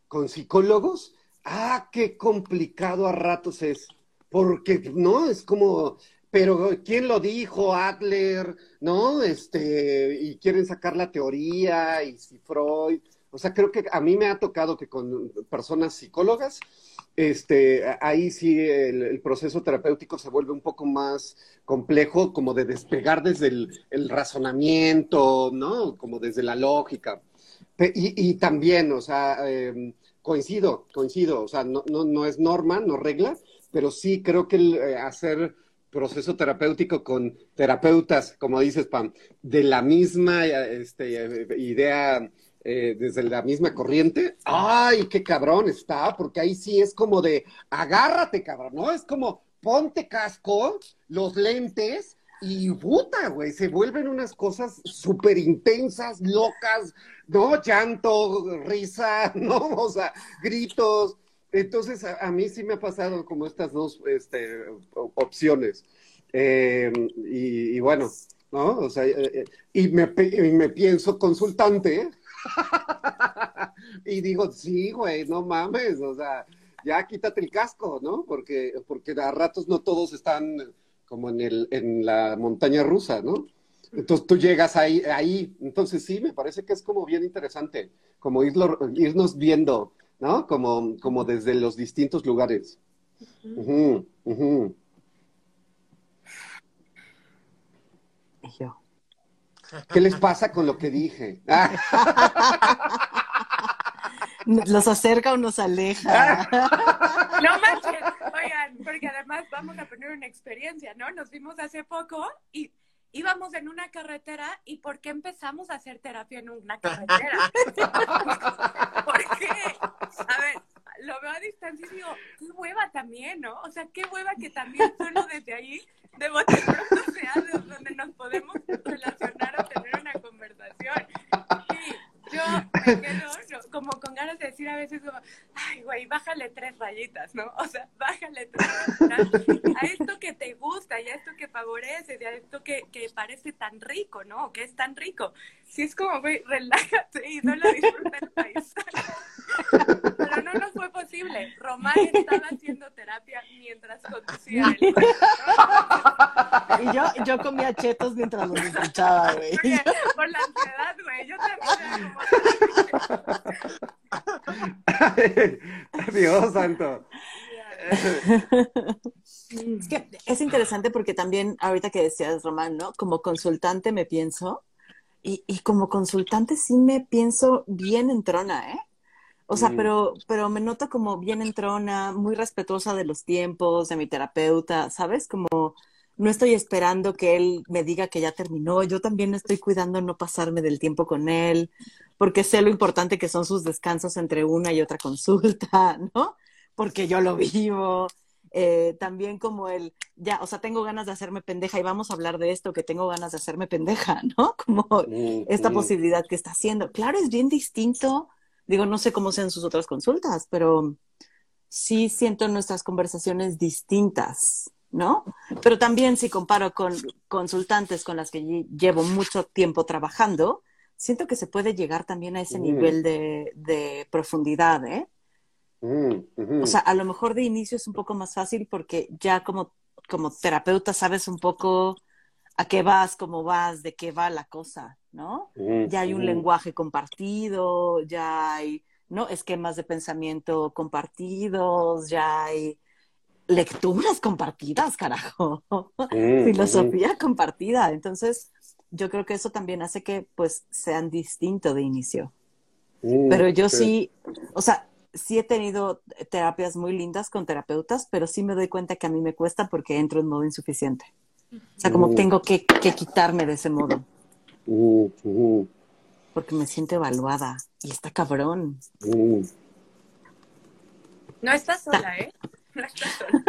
Con psicólogos, ah, qué complicado a ratos es. Porque, ¿no? Es como, pero ¿quién lo dijo? Adler, ¿no? Este, y quieren sacar la teoría, y si Freud. O sea, creo que a mí me ha tocado que con personas psicólogas, este, ahí sí el, proceso terapéutico se vuelve un poco más complejo, como de despegar desde el, razonamiento, ¿no? Como desde la lógica. Y, y también, o sea, eh, coincido, coincido, o sea, no, no, no es norma, no regla, pero sí creo que el, eh, hacer proceso terapéutico con terapeutas, como dices, Pam, de la misma eh, este, eh, idea, eh, desde la misma corriente, ¡ay, qué cabrón está! Porque ahí sí es como de, agárrate, cabrón, ¿no? Es como, ponte casco, los lentes, y puta, güey, se vuelven unas cosas súper intensas, locas, ¿no? Llanto, risa, <laughs> ¿no? O sea, gritos. Entonces, a, mí sí me ha pasado como estas dos este, opciones. Eh, y, bueno, ¿no? O sea, eh, eh, y, me, y pienso consultante. <laughs> y digo, sí, güey, no mames, o sea, ya quítate el casco, ¿no? Porque, porque a ratos no todos están como en, el, en la montaña rusa, ¿no? Entonces tú llegas ahí, ahí, entonces sí, me parece que es como bien interesante, como irlo, irnos viendo, ¿no? Como, como desde los distintos lugares. Yo. ¿Qué les pasa con lo que dije? <laughs> ¿Los acerca o nos aleja? No manches, oigan, porque además vamos a poner una experiencia, ¿no? Nos vimos hace poco y íbamos en una carretera y ¿por qué empezamos a hacer terapia en una carretera? <laughs> ¿Por qué? A ver, lo veo a distancia y digo, qué hueva también, ¿no? O sea, qué hueva que también solo desde ahí de bote pronto sea de donde nos podemos relacionar o tener una conversación. Yo me quedo ¿no? como con ganas de decir a veces como, ay, güey, bájale tres rayitas, ¿no? O sea, bájale tres rayitas a esto que te gusta y a esto que favorece y a esto que, que parece tan rico, ¿no? Que es tan rico. Si es como, güey, relájate y solo disfruta el paisaje. <laughs> Pero no nos fue posible. Román estaba haciendo terapia mientras conducía el <laughs> ¿no? Y yo, yo comía chetos mientras los escuchaba, güey. Por la ansiedad, güey. Yo también era como... <laughs> Dios santo. Es que es interesante porque también, ahorita que decías, Román, ¿no? Como consultante me pienso, y, y como consultante sí me pienso bien entrona, ¿eh? O sea, Mm. pero, pero me noto como bien entrona, muy respetuosa de los tiempos, de mi terapeuta, ¿sabes? Como no estoy esperando que él me diga que ya terminó, yo también estoy cuidando no pasarme del tiempo con él, porque sé lo importante que son sus descansos entre una y otra consulta, <laughs> ¿no? Porque yo lo vivo. Eh, también como el, ya, o sea, tengo ganas de hacerme pendeja y vamos a hablar de esto, que tengo ganas de hacerme pendeja, <laughs> ¿no? Como Mm, esta mm. posibilidad que está haciendo. Claro, es bien distinto. Digo, no sé cómo sean sus otras consultas, pero sí siento nuestras conversaciones distintas, ¿no? Pero también si comparo con consultantes con las que lle- llevo mucho tiempo trabajando, siento que se puede llegar también a ese Mm. nivel de, de profundidad, ¿eh? Mm. O sea, a lo mejor de inicio es un poco más fácil porque ya como, como terapeuta sabes un poco a qué vas, cómo vas, de qué va la cosa, ¿no? Mm, Ya hay un lenguaje compartido, ya hay, ¿no? Esquemas de pensamiento compartidos, ya hay lecturas compartidas, carajo, <laughs> filosofía compartida. Entonces, yo creo que eso también hace que pues sean distintos de inicio. Pero yo sí, o sea, sí he tenido terapias muy lindas con terapeutas, pero sí me doy cuenta que a mí me cuesta porque entro en modo insuficiente. O sea, como Mm. tengo que, que quitarme de ese modo, mm, mm, porque me siento evaluada y está cabrón. mm. No estás sola, ¿eh? No sola.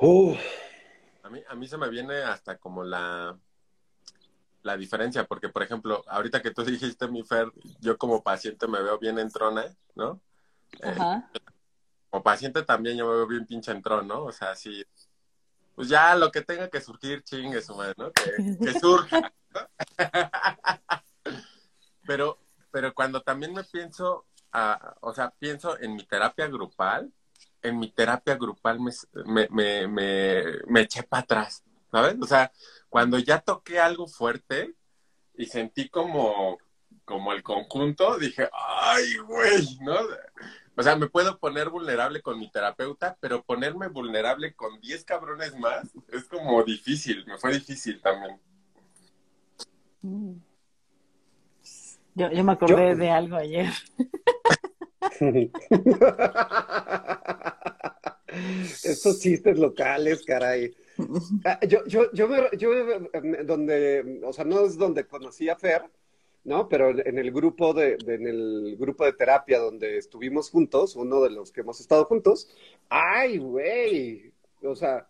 Uh, A mí, a mí se me viene hasta como la, la diferencia, porque por ejemplo, ahorita que tú dijiste, mi Fer, yo como paciente me veo bien entrona, ¿no? Eh, Ajá. como paciente también yo me veo bien pinche entrón, ¿no? O sea, sí, pues ya lo que tenga que surgir, chingue su madre, ¿no? Que, que surja. ¿no? <laughs> pero, pero cuando también me pienso, ah, o sea, pienso en mi terapia grupal, en mi terapia grupal me, me, me, me, me eché para atrás, ¿sabes? O sea, cuando ya toqué algo fuerte y sentí como, como el conjunto, dije, ay, güey, ¿no? O sea, me puedo poner vulnerable con mi terapeuta, pero ponerme vulnerable con 10 cabrones más es como difícil, me fue difícil también. Mm. Yo, yo me acordé Yo- de algo ayer. <laughs> Estos chistes locales, caray. Ah, Yo, yo, yo, me- yo, eh, donde, o sea, no es donde conocí a Fer, ¿no? Pero en el grupo de, de- en el grupo de terapia donde estuvimos juntos, uno de los que hemos estado juntos, ay, güey, o sea,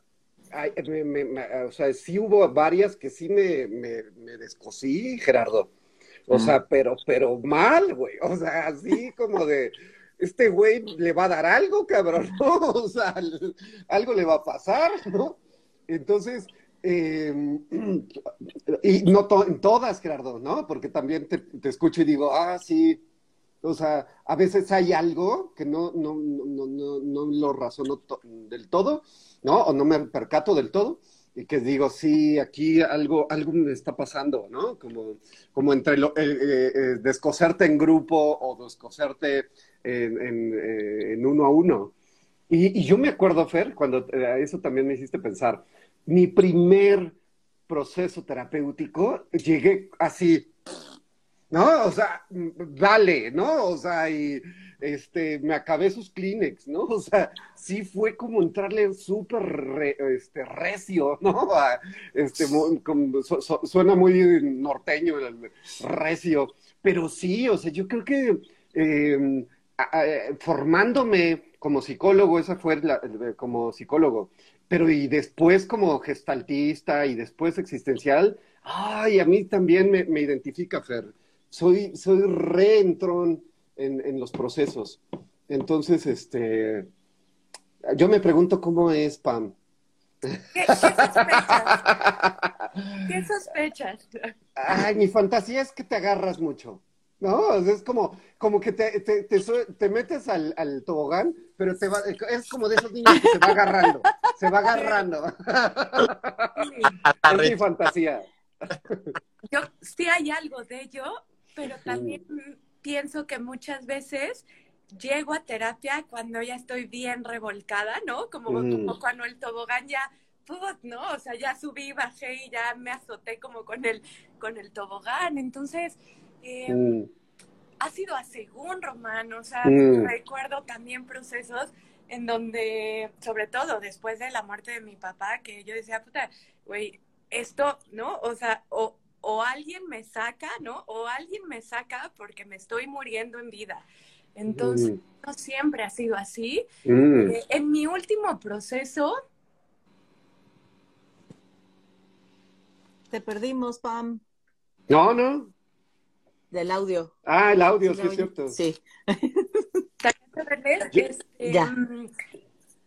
ay, me- me- me- o sea, sí hubo varias que sí me, me, me descosí, Gerardo. O sea, pero, pero mal, güey. O sea, así como de, este güey le va a dar algo, cabrón, <laughs> ¿no? O sea, algo le va a pasar, ¿no? Entonces, eh, <clears throat> y no to- en todas, Gerardo, ¿no? Porque también te, te escucho y digo, ah, sí. O sea, a veces hay algo que no, no, no, no, no, no lo razono to- del todo, ¿no? O no me percato del todo. Y que digo, sí, aquí algo, algo me está pasando, ¿no? Como, como entre lo, eh, eh, eh, descoserte en grupo o descoserte en, en, eh, en uno a uno. Y, y yo me acuerdo, Fer, cuando eh, eso también me hiciste pensar, mi primer proceso terapéutico, llegué así, ¿no? O sea, dale, ¿no? O sea, y este, me acabé sus Kleenex, ¿no? <laughs> O sea, sí fue como entrarle súper este, recio, <laughs> ¿no? Este, suena muy norteño recio, pero sí, o sea, yo creo que eh, a- formándome como psicólogo, esa fue la- como psicólogo, pero y después como gestaltista y después existencial, ay, a mí también me, me identifica, Fer. Soy, soy reentrón en, en los procesos. Entonces, este, yo me pregunto cómo es Pam. ¿Qué, qué sospechas? ¿Qué sospechas? Ay, mi fantasía es que te agarras mucho. ¿No? Es como, como que te, te, te, sue- te metes al, al tobogán, pero te va, es como de esos niños que se va agarrando, se va agarrando. Sí. Es mi fantasía. Yo sí hay algo de ello, pero también pienso que muchas veces llego a terapia cuando ya estoy bien revolcada, ¿no? Como, Mm. como cuando el tobogán ya, put, ¿no? O sea, ya subí, bajé y ya me azoté como con el, con el tobogán. Entonces, eh, Mm, ha sido a según, Román. O sea, Mm. recuerdo también procesos en donde, sobre todo después de la muerte de mi papá, que yo decía, puta, güey, esto, ¿no? O sea, o, o alguien me saca, ¿no? O alguien me saca porque me estoy muriendo en vida. Entonces, mm, no siempre ha sido así. mm. Eh, en mi último proceso, Te perdimos, Pam, No, no. del audio. Ah, el audio, ¿Sí es cierto. Sí. <laughs> Este, Ya.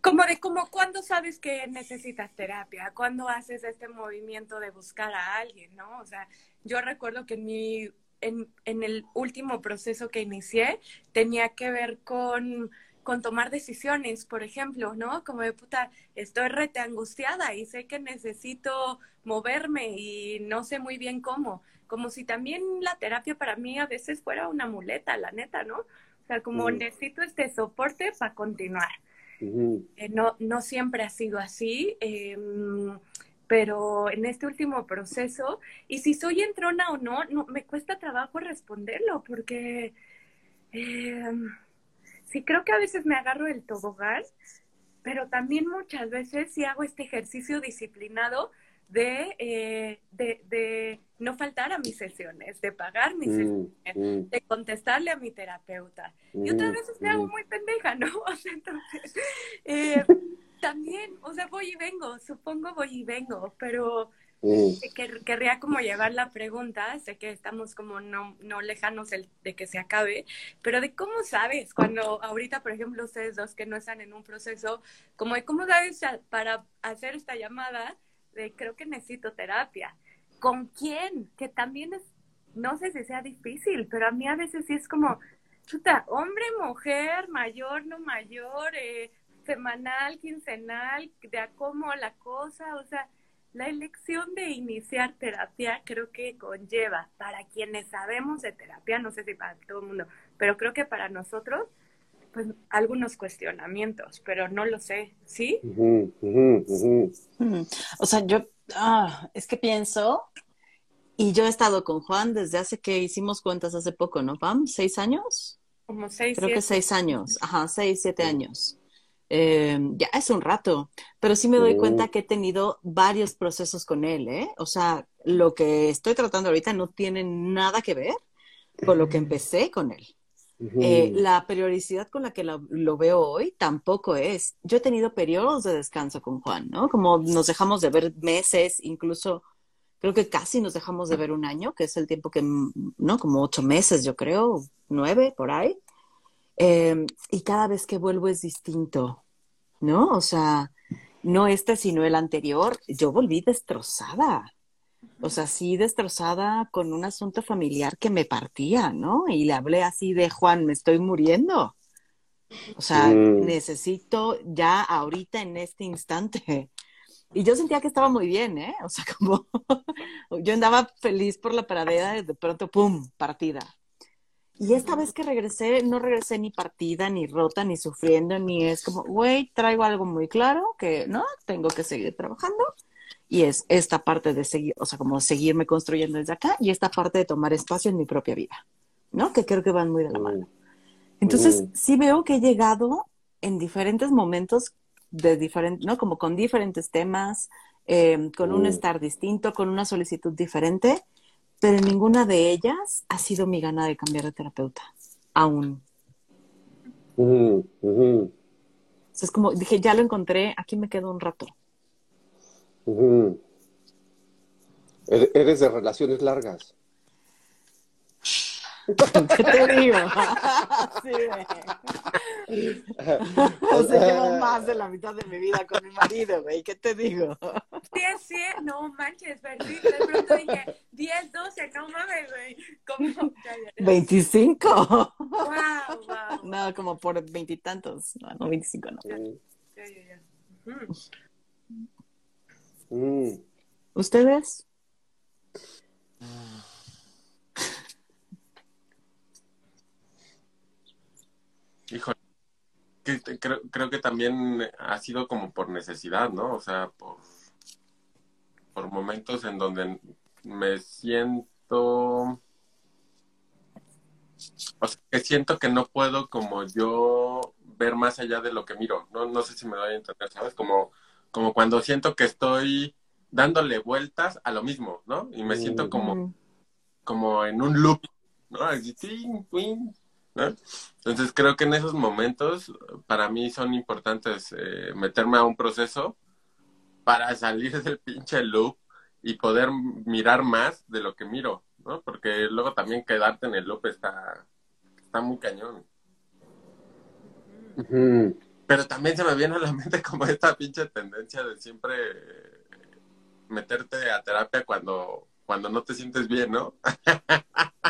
Como de como cuándo sabes que necesitas terapia, cuándo haces este movimiento de buscar a alguien, ¿no? O sea, yo recuerdo que en mi en, en el último proceso que inicié tenía que ver con con tomar decisiones, por ejemplo, ¿no? Como de puta, estoy rete angustiada y sé que necesito moverme y no sé muy bien cómo. Como si también la terapia para mí a veces fuera una muleta, la neta, ¿no? O sea, como Mm. necesito este soporte para continuar. Eh, no, no siempre ha sido así, eh, pero en este último proceso, y si soy entrona o no, no me cuesta trabajo responderlo, porque eh, sí creo que a veces me agarro el tobogán, pero también muchas veces sí hago este ejercicio disciplinado de, eh, de no faltar a mis sesiones, de pagar mis sesiones, Mm, mm, de contestarle a mi terapeuta. Y otras mm, veces me hago mm. muy pendeja, ¿no? <laughs> O sea, entonces, eh, <laughs> también, o sea, voy y vengo, supongo voy y vengo, pero Mm, quer- querría como llevar la pregunta, sé que estamos como no, no lejanos el- de que se acabe, pero de cómo sabes, cuando ahorita, por ejemplo, ustedes dos que no están en un proceso, como de cómo sabes para hacer esta llamada de creo que necesito terapia. ¿Con quién? Que también es, no sé si sea difícil, pero a mí a veces sí es como, chuta, hombre, mujer, mayor, no mayor, eh, semanal, quincenal, de a cómo la cosa, o sea, la elección de iniciar terapia creo que conlleva para quienes sabemos de terapia, no sé si para todo el mundo, pero creo que para nosotros, pues algunos cuestionamientos, pero no lo sé, ¿sí? O sea, yo, ah, es que pienso, y yo he estado con Juan desde hace que hicimos cuentas hace poco, ¿no, Pam? ¿Seis años? Como seis, Creo que seis años, ajá, seis, siete años. Eh, ya es un rato, pero sí me doy cuenta que he tenido varios procesos con él, ¿eh? O sea, lo que estoy tratando ahorita no tiene nada que ver con lo que empecé con él. Eh, la periodicidad con la que lo, lo veo hoy tampoco es. Yo he tenido periodos de descanso con Juan, ¿no? Como nos dejamos de ver meses, incluso creo que casi nos dejamos de ver un año, que es el tiempo que, ¿no? Como ocho meses, yo creo, nueve, por ahí. Eh, y cada vez que vuelvo es distinto, ¿no? O sea, no este, sino el anterior, yo volví destrozada. O sea, sí destrozada con un asunto familiar que me partía, ¿no? Y le hablé así de Juan, me estoy muriendo. O sea, Mm. necesito ya ahorita en este instante. Y yo sentía que estaba muy bien, ¿eh? O sea, <laughs> como yo andaba feliz por la pradera y de pronto, ¡pum!, partida. Y esta vez que regresé, no regresé ni partida, ni rota, ni sufriendo, ni es como, güey, traigo algo muy claro que, ¿no? Tengo que seguir trabajando. Y es esta parte de seguir, o sea, como seguirme construyendo desde acá y esta parte de tomar espacio en mi propia vida, ¿no? Que creo que van muy de la mano. Entonces, Mm. sí veo que he llegado en diferentes momentos de diferentes, ¿no? Como con diferentes temas, eh, con un Mm. estar distinto, con una solicitud diferente, pero ninguna de ellas ha sido mi gana de cambiar de terapeuta, aún. Ujú, ujú, O sea, es como, dije, ya lo encontré, aquí me quedo un rato. Ujú. Ere- Eres de relaciones largas. <laughs> ¿Qué te digo? Sí, güey. <laughs> O sea, llevo más de la mitad de mi vida con mi marido, güey. ¿Qué te digo? Sí, sí, no manches, perdí, de pronto dije 10, 12, no mames, güey. Ya. 25. Wow, wow. No, como por veintitantos. No, no, 25 no. Ya, ya, ya. Ujú. Mm. ¿Ustedes? Híjole, creo, creo que también ha sido como por necesidad, ¿no? O sea, por, por momentos en donde me siento, o sea, que siento que no puedo como yo ver más allá de lo que miro. No, no sé si me doy a entender, ¿sabes? Como, como cuando siento que estoy dándole vueltas a lo mismo, ¿no? Y me siento como Mm. como en un loop, ¿no? Así, ting, ting, ¿no? Entonces creo que en esos momentos para mí son importantes eh, meterme a un proceso para salir del pinche loop y poder mirar más de lo que miro, ¿no? Porque luego también quedarte en el loop está, está muy cañón. Ujú. Pero también se me viene a la mente como esta pinche tendencia de siempre meterte a terapia cuando, cuando no te sientes bien, ¿no?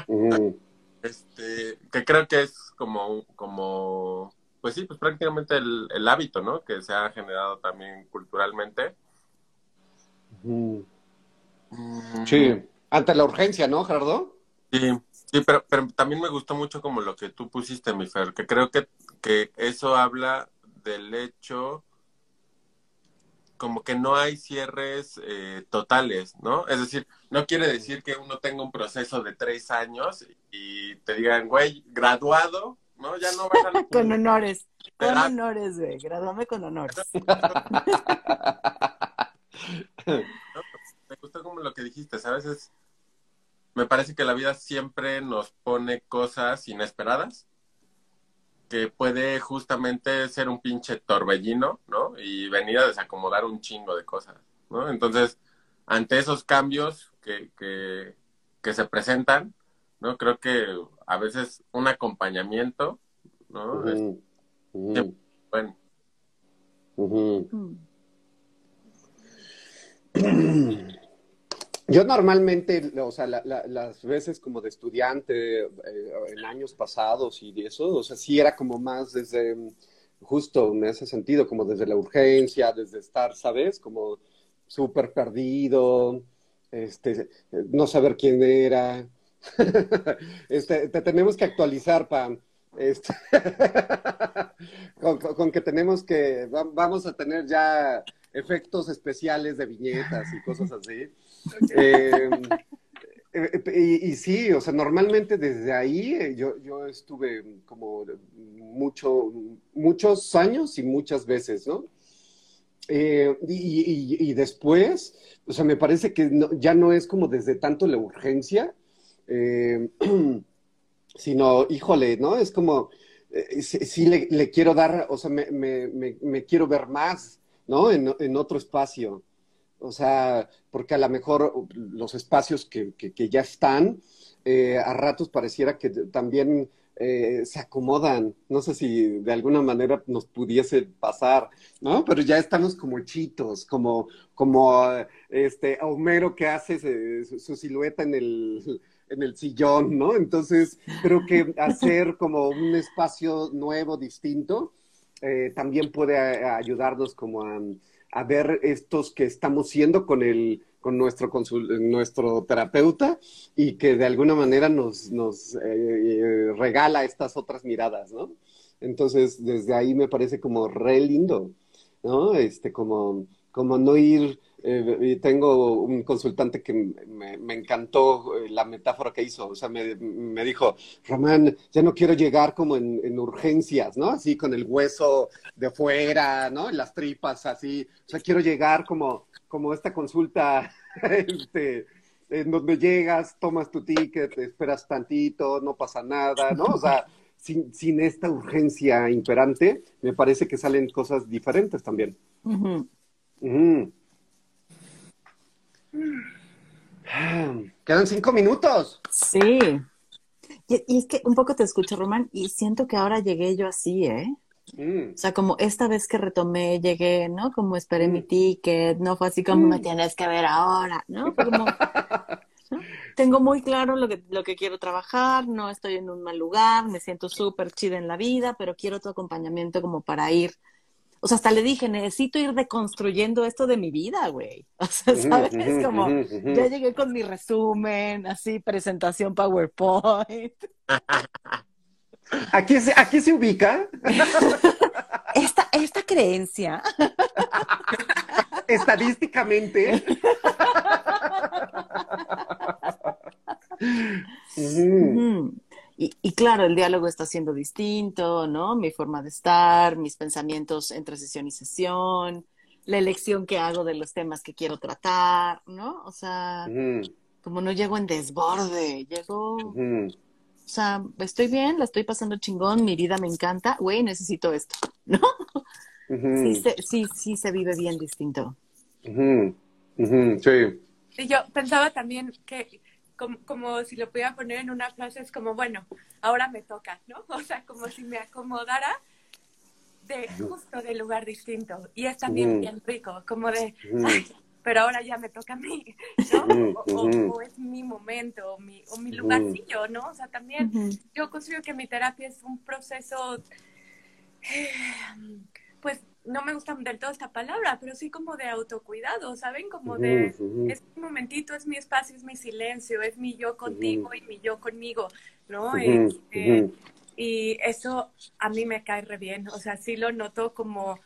Ujú. Este, que creo que es como, como, pues sí, pues prácticamente el, el hábito, ¿no? Que se ha generado también culturalmente. Ujú. Mm, Sí, ante la urgencia, ¿no, Gerardo? Sí, Sí, pero, pero también me gustó mucho como lo que tú pusiste, mi Fer, que creo que, que eso habla del hecho como que no hay cierres eh, totales, ¿no? Es decir, no quiere decir que uno tenga un proceso de tres años y te digan, güey, graduado, ¿no? Ya no vas a... <laughs> con honores, con honores, güey, graduame con honores. Me gustó como lo que dijiste, ¿sabes? Es, me parece que la vida siempre nos pone cosas inesperadas que puede justamente ser un pinche torbellino, ¿no? Y venir a desacomodar un chingo de cosas, ¿no? Entonces, ante esos cambios que, que, que se presentan, ¿no? Creo que a veces un acompañamiento, ¿no? Es bueno. <clears throat> Yo normalmente, o sea, las veces como de estudiante eh, en años pasados y eso, o sea, sí era como más desde, justo en ese sentido, como desde la urgencia, desde estar, ¿sabes? Como súper perdido, este, no saber quién era. <laughs> este, te tenemos que actualizar, Pam. Este, <laughs> con, con, que tenemos que, vamos a tener ya efectos especiales de viñetas y cosas así. Eh, eh, y, sí, o sea, normalmente desde ahí eh, yo, yo estuve como mucho, muchos años y muchas veces, ¿no? y, después, o sea, me parece que ya no es como desde tanto la urgencia, <clears throat> sino, híjole, ¿no? Es como, sí, le, quiero dar, o sea, me, me, me, quiero ver más, ¿no? En, en otro espacio. O sea, porque a lo mejor los espacios que, que, ya están, eh, a ratos pareciera que también eh, se acomodan. No sé si de alguna manera nos pudiese pasar, ¿no? Pero ya estamos como chitos, como, como este Homero que hace su, silueta en el, en el sillón, ¿no? Entonces, creo que hacer como un espacio nuevo, distinto, eh, también puede ayudarnos como a a ver estos que estamos siendo con el con nuestro nuestro terapeuta y que de alguna manera nos, nos eh, regala estas otras miradas, ¿no? Entonces, desde ahí me parece como re lindo, ¿no? Este, como, como no ir eh, tengo un consultante que me, encantó eh, la metáfora que hizo, o sea, me, dijo, Román, ya no quiero llegar como en, urgencias, ¿no? Así con el hueso de fuera, ¿no? Las tripas, así, o sea, quiero llegar como, como esta consulta, <laughs> este, en donde llegas, tomas tu ticket, esperas tantito, no pasa nada, ¿no? O sea, sin, sin esta urgencia imperante, me parece que salen cosas diferentes también. Quedan cinco minutos. Sí. Y, es que un poco te escucho, Román, y siento que ahora llegué yo así, ¿eh? Mm. O sea, como esta vez que retomé, llegué, ¿no? Como esperé mi mm. ticket, no fue así como me mm. tienes que ver ahora, ¿no? como, Tengo muy claro lo que, lo que quiero trabajar, no estoy en un mal lugar, me siento súper chida en la vida, pero quiero tu acompañamiento como para ir o sea, hasta le dije, necesito ir deconstruyendo esto de mi vida, güey. <laughs> O sea, ¿sabes? Como, ya llegué con mi resumen, así, presentación PowerPoint. ¿Aquí se, aquí se ubica? Esta, esta creencia. Estadísticamente. Y, claro, el diálogo está siendo distinto, ¿no? Mi forma de estar, mis pensamientos entre sesión y sesión, la elección que hago de los temas que quiero tratar, ¿no? O sea, como no llego en desborde, llego... O sea, estoy bien, la estoy pasando chingón, mi vida me encanta, güey, necesito esto, <laughs> ¿no? sí, se, sí, sí se vive bien distinto. Sí. Y yo pensaba también que como, si lo pudiera poner en una frase, es como, bueno, ahora me toca, ¿no? <laughs> O sea, como si me acomodara de justo de lugar distinto. Y es también bien rico, como de, pero ahora ya me toca a mí, <laughs> ¿no? O, es mi momento, o mi, o mi lugarcillo, ¿no? O sea, también yo considero que mi terapia es un proceso eh, pues no me gusta del todo esta palabra, pero sí como de autocuidado, ¿saben? Como de, ujú. es un momentito, es mi espacio, es mi silencio, es mi yo contigo y mi yo conmigo, ¿no? Ujú. y eso a mí me cae re bien, o sea, sí lo noto como,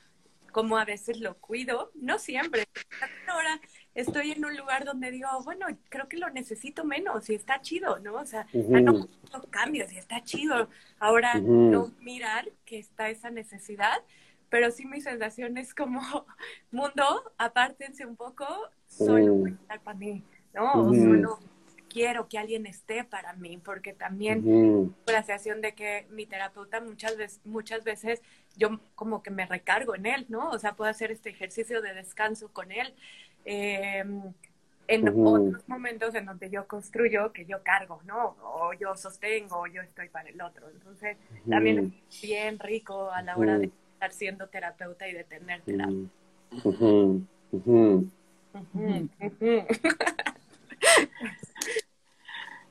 como a veces lo cuido, no siempre, ahora estoy en un lugar donde digo, bueno, creo que lo necesito menos y está chido, ¿no? O sea, no Ujú. no cambios y está chido. Ahora no mirar que está esa necesidad, pero sí mi sensación es como, <laughs> mundo, apártense un poco, solo Mm. voy a estar para mí, ¿no? O solo quiero que alguien esté para mí, porque también la sensación de que mi terapeuta muchas veces, muchas veces yo como que me recargo en él, ¿no? O sea, puedo hacer este ejercicio de descanso con él. Eh, en Ujú. otros momentos en donde yo construyo, que yo cargo, ¿no? O yo sostengo, o yo estoy para el otro. Entonces, también es bien rico a la hora de. Estar siendo terapeuta y de tener terapia.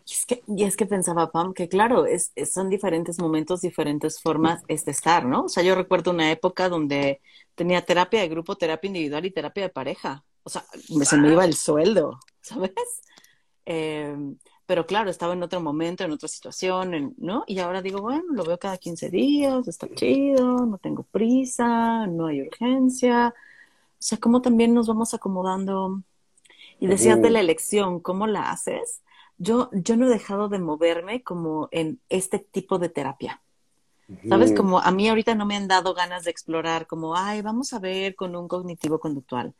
Y es que, y es que pensaba, Pam, que claro, es, es- son diferentes momentos, diferentes formas es de estar, ¿no? O sea, yo recuerdo una época donde tenía terapia de grupo, terapia individual y terapia de pareja. O sea, me- se me iba el sueldo, ¿sabes? Eh, pero claro, estaba en otro momento, en otra situación, en- ¿no? Y ahora digo, bueno, lo veo cada 15 días, está chido, no tengo prisa, no hay urgencia. O sea, cómo también nos vamos acomodando. Y decías de la elección, ¿cómo la haces? Yo, yo no he dejado de moverme como en este tipo de terapia. ¿Sabes? Como a mí ahorita no me han dado ganas de explorar, como, ay, vamos a ver con un cognitivo conductual.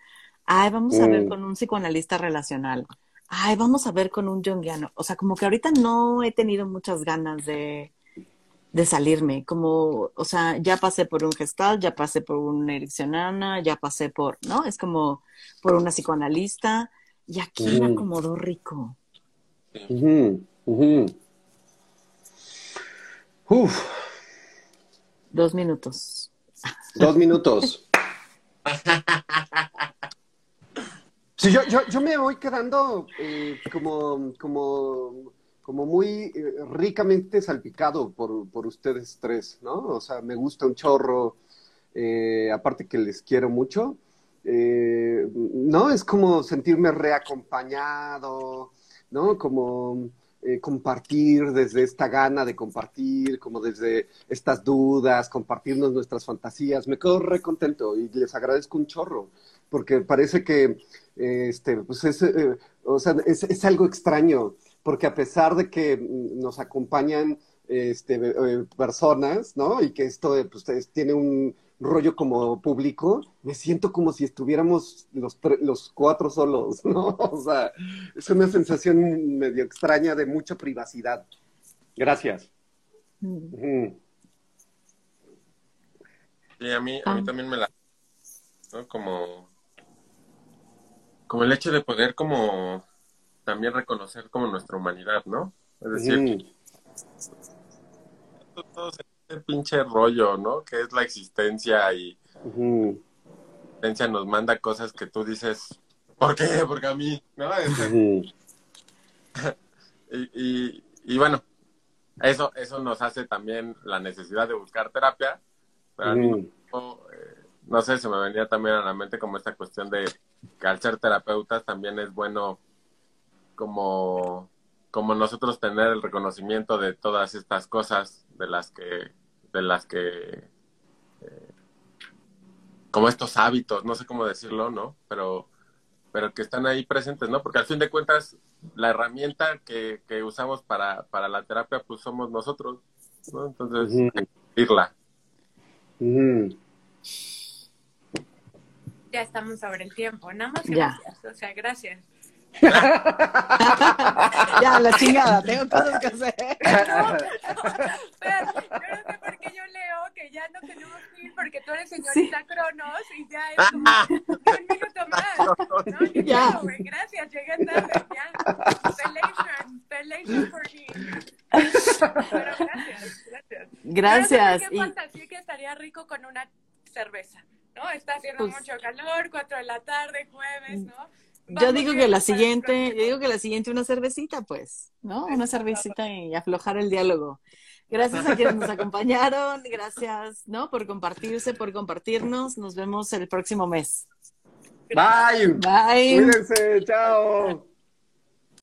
Ay, vamos a ver Mm. con un psicoanalista relacional. Ay, vamos a ver con un junguiano. O sea, como que ahorita no he tenido muchas ganas de, de salirme. Como, o sea, ya pasé por un gestal, ya pasé por una ericksoniana, ya pasé por, ¿no? Es como por una psicoanalista. Y aquí me acomodó rico. Ujú. Ujú. Uf, Dos minutos. dos minutos. <laughs> Sí, yo, yo, yo me voy quedando eh, como, como, como muy eh, ricamente salpicado por, por ustedes tres, ¿no? O sea, me gusta un chorro, eh, aparte que les quiero mucho. eh, ¿No? Es como sentirme reacompañado, ¿no? Como compartir desde esta gana de compartir, como desde estas dudas, compartirnos nuestras fantasías. Me quedo re contento y les agradezco un chorro, porque parece que eh, este, pues es, eh, o sea, es, es algo extraño, porque a pesar de que mm, nos acompañan este, eh, personas, ¿no? Y que esto pues, es- tiene un rollo como público, me siento como si estuviéramos los, los cuatro solos, <laughs> ¿no? O sea, es una sensación medio extraña de mucha privacidad. Gracias. Ujú. Y a mí, a mí Ah. también me la... ¿no? Como... Como el hecho de poder como también reconocer como nuestra humanidad, ¿no? Es decir, Ujú. todo ese pinche rollo, ¿no? Que es la existencia y la existencia nos manda cosas que tú dices, ¿por qué? Porque a mí, ¿no? Este, <laughs> y, y, y bueno, eso, eso nos hace también la necesidad de buscar terapia, pero al mismo tiempo, eh, no sé, se me venía también a la mente como esta cuestión de que al ser terapeutas también es bueno como, como nosotros tener el reconocimiento de todas estas cosas de las que, de las que, eh, como estos hábitos, no sé cómo decirlo, ¿no? Pero, pero que están ahí presentes, ¿no? Porque al fin de cuentas, la herramienta que, que usamos para, para la terapia, pues somos nosotros, ¿no? Entonces, Ujú. hay que irla. Ujú. Ya estamos sobre el tiempo, nada más Ya. gracias, o sea, gracias. <laughs> ya, la chingada, tengo cosas que hacer. <laughs> No, no sé por qué yo leo que ya no tenemos que ir porque tú eres señorita Cronos y ya es como un minuto más. ¿no? <laughs> Ya. pedo, güey, gracias, llegué tarde, ya. Pelation, pelation for me. Pero gracias, gracias. Gracias. Pero ¿sabes ¿Qué Y- pasa? Sí que estaría rico con una cerveza, ¿no? Está haciendo Pues- mucho calor, cuatro de la tarde, jueves, ¿no? Yo digo que la siguiente, yo digo que la siguiente una cervecita, pues, ¿no? Una cervecita y aflojar el diálogo. Gracias a quienes nos acompañaron, gracias, ¿no? Por compartirse, por compartirnos. Nos vemos el próximo mes. Bye. Bye. Cuídense, chao.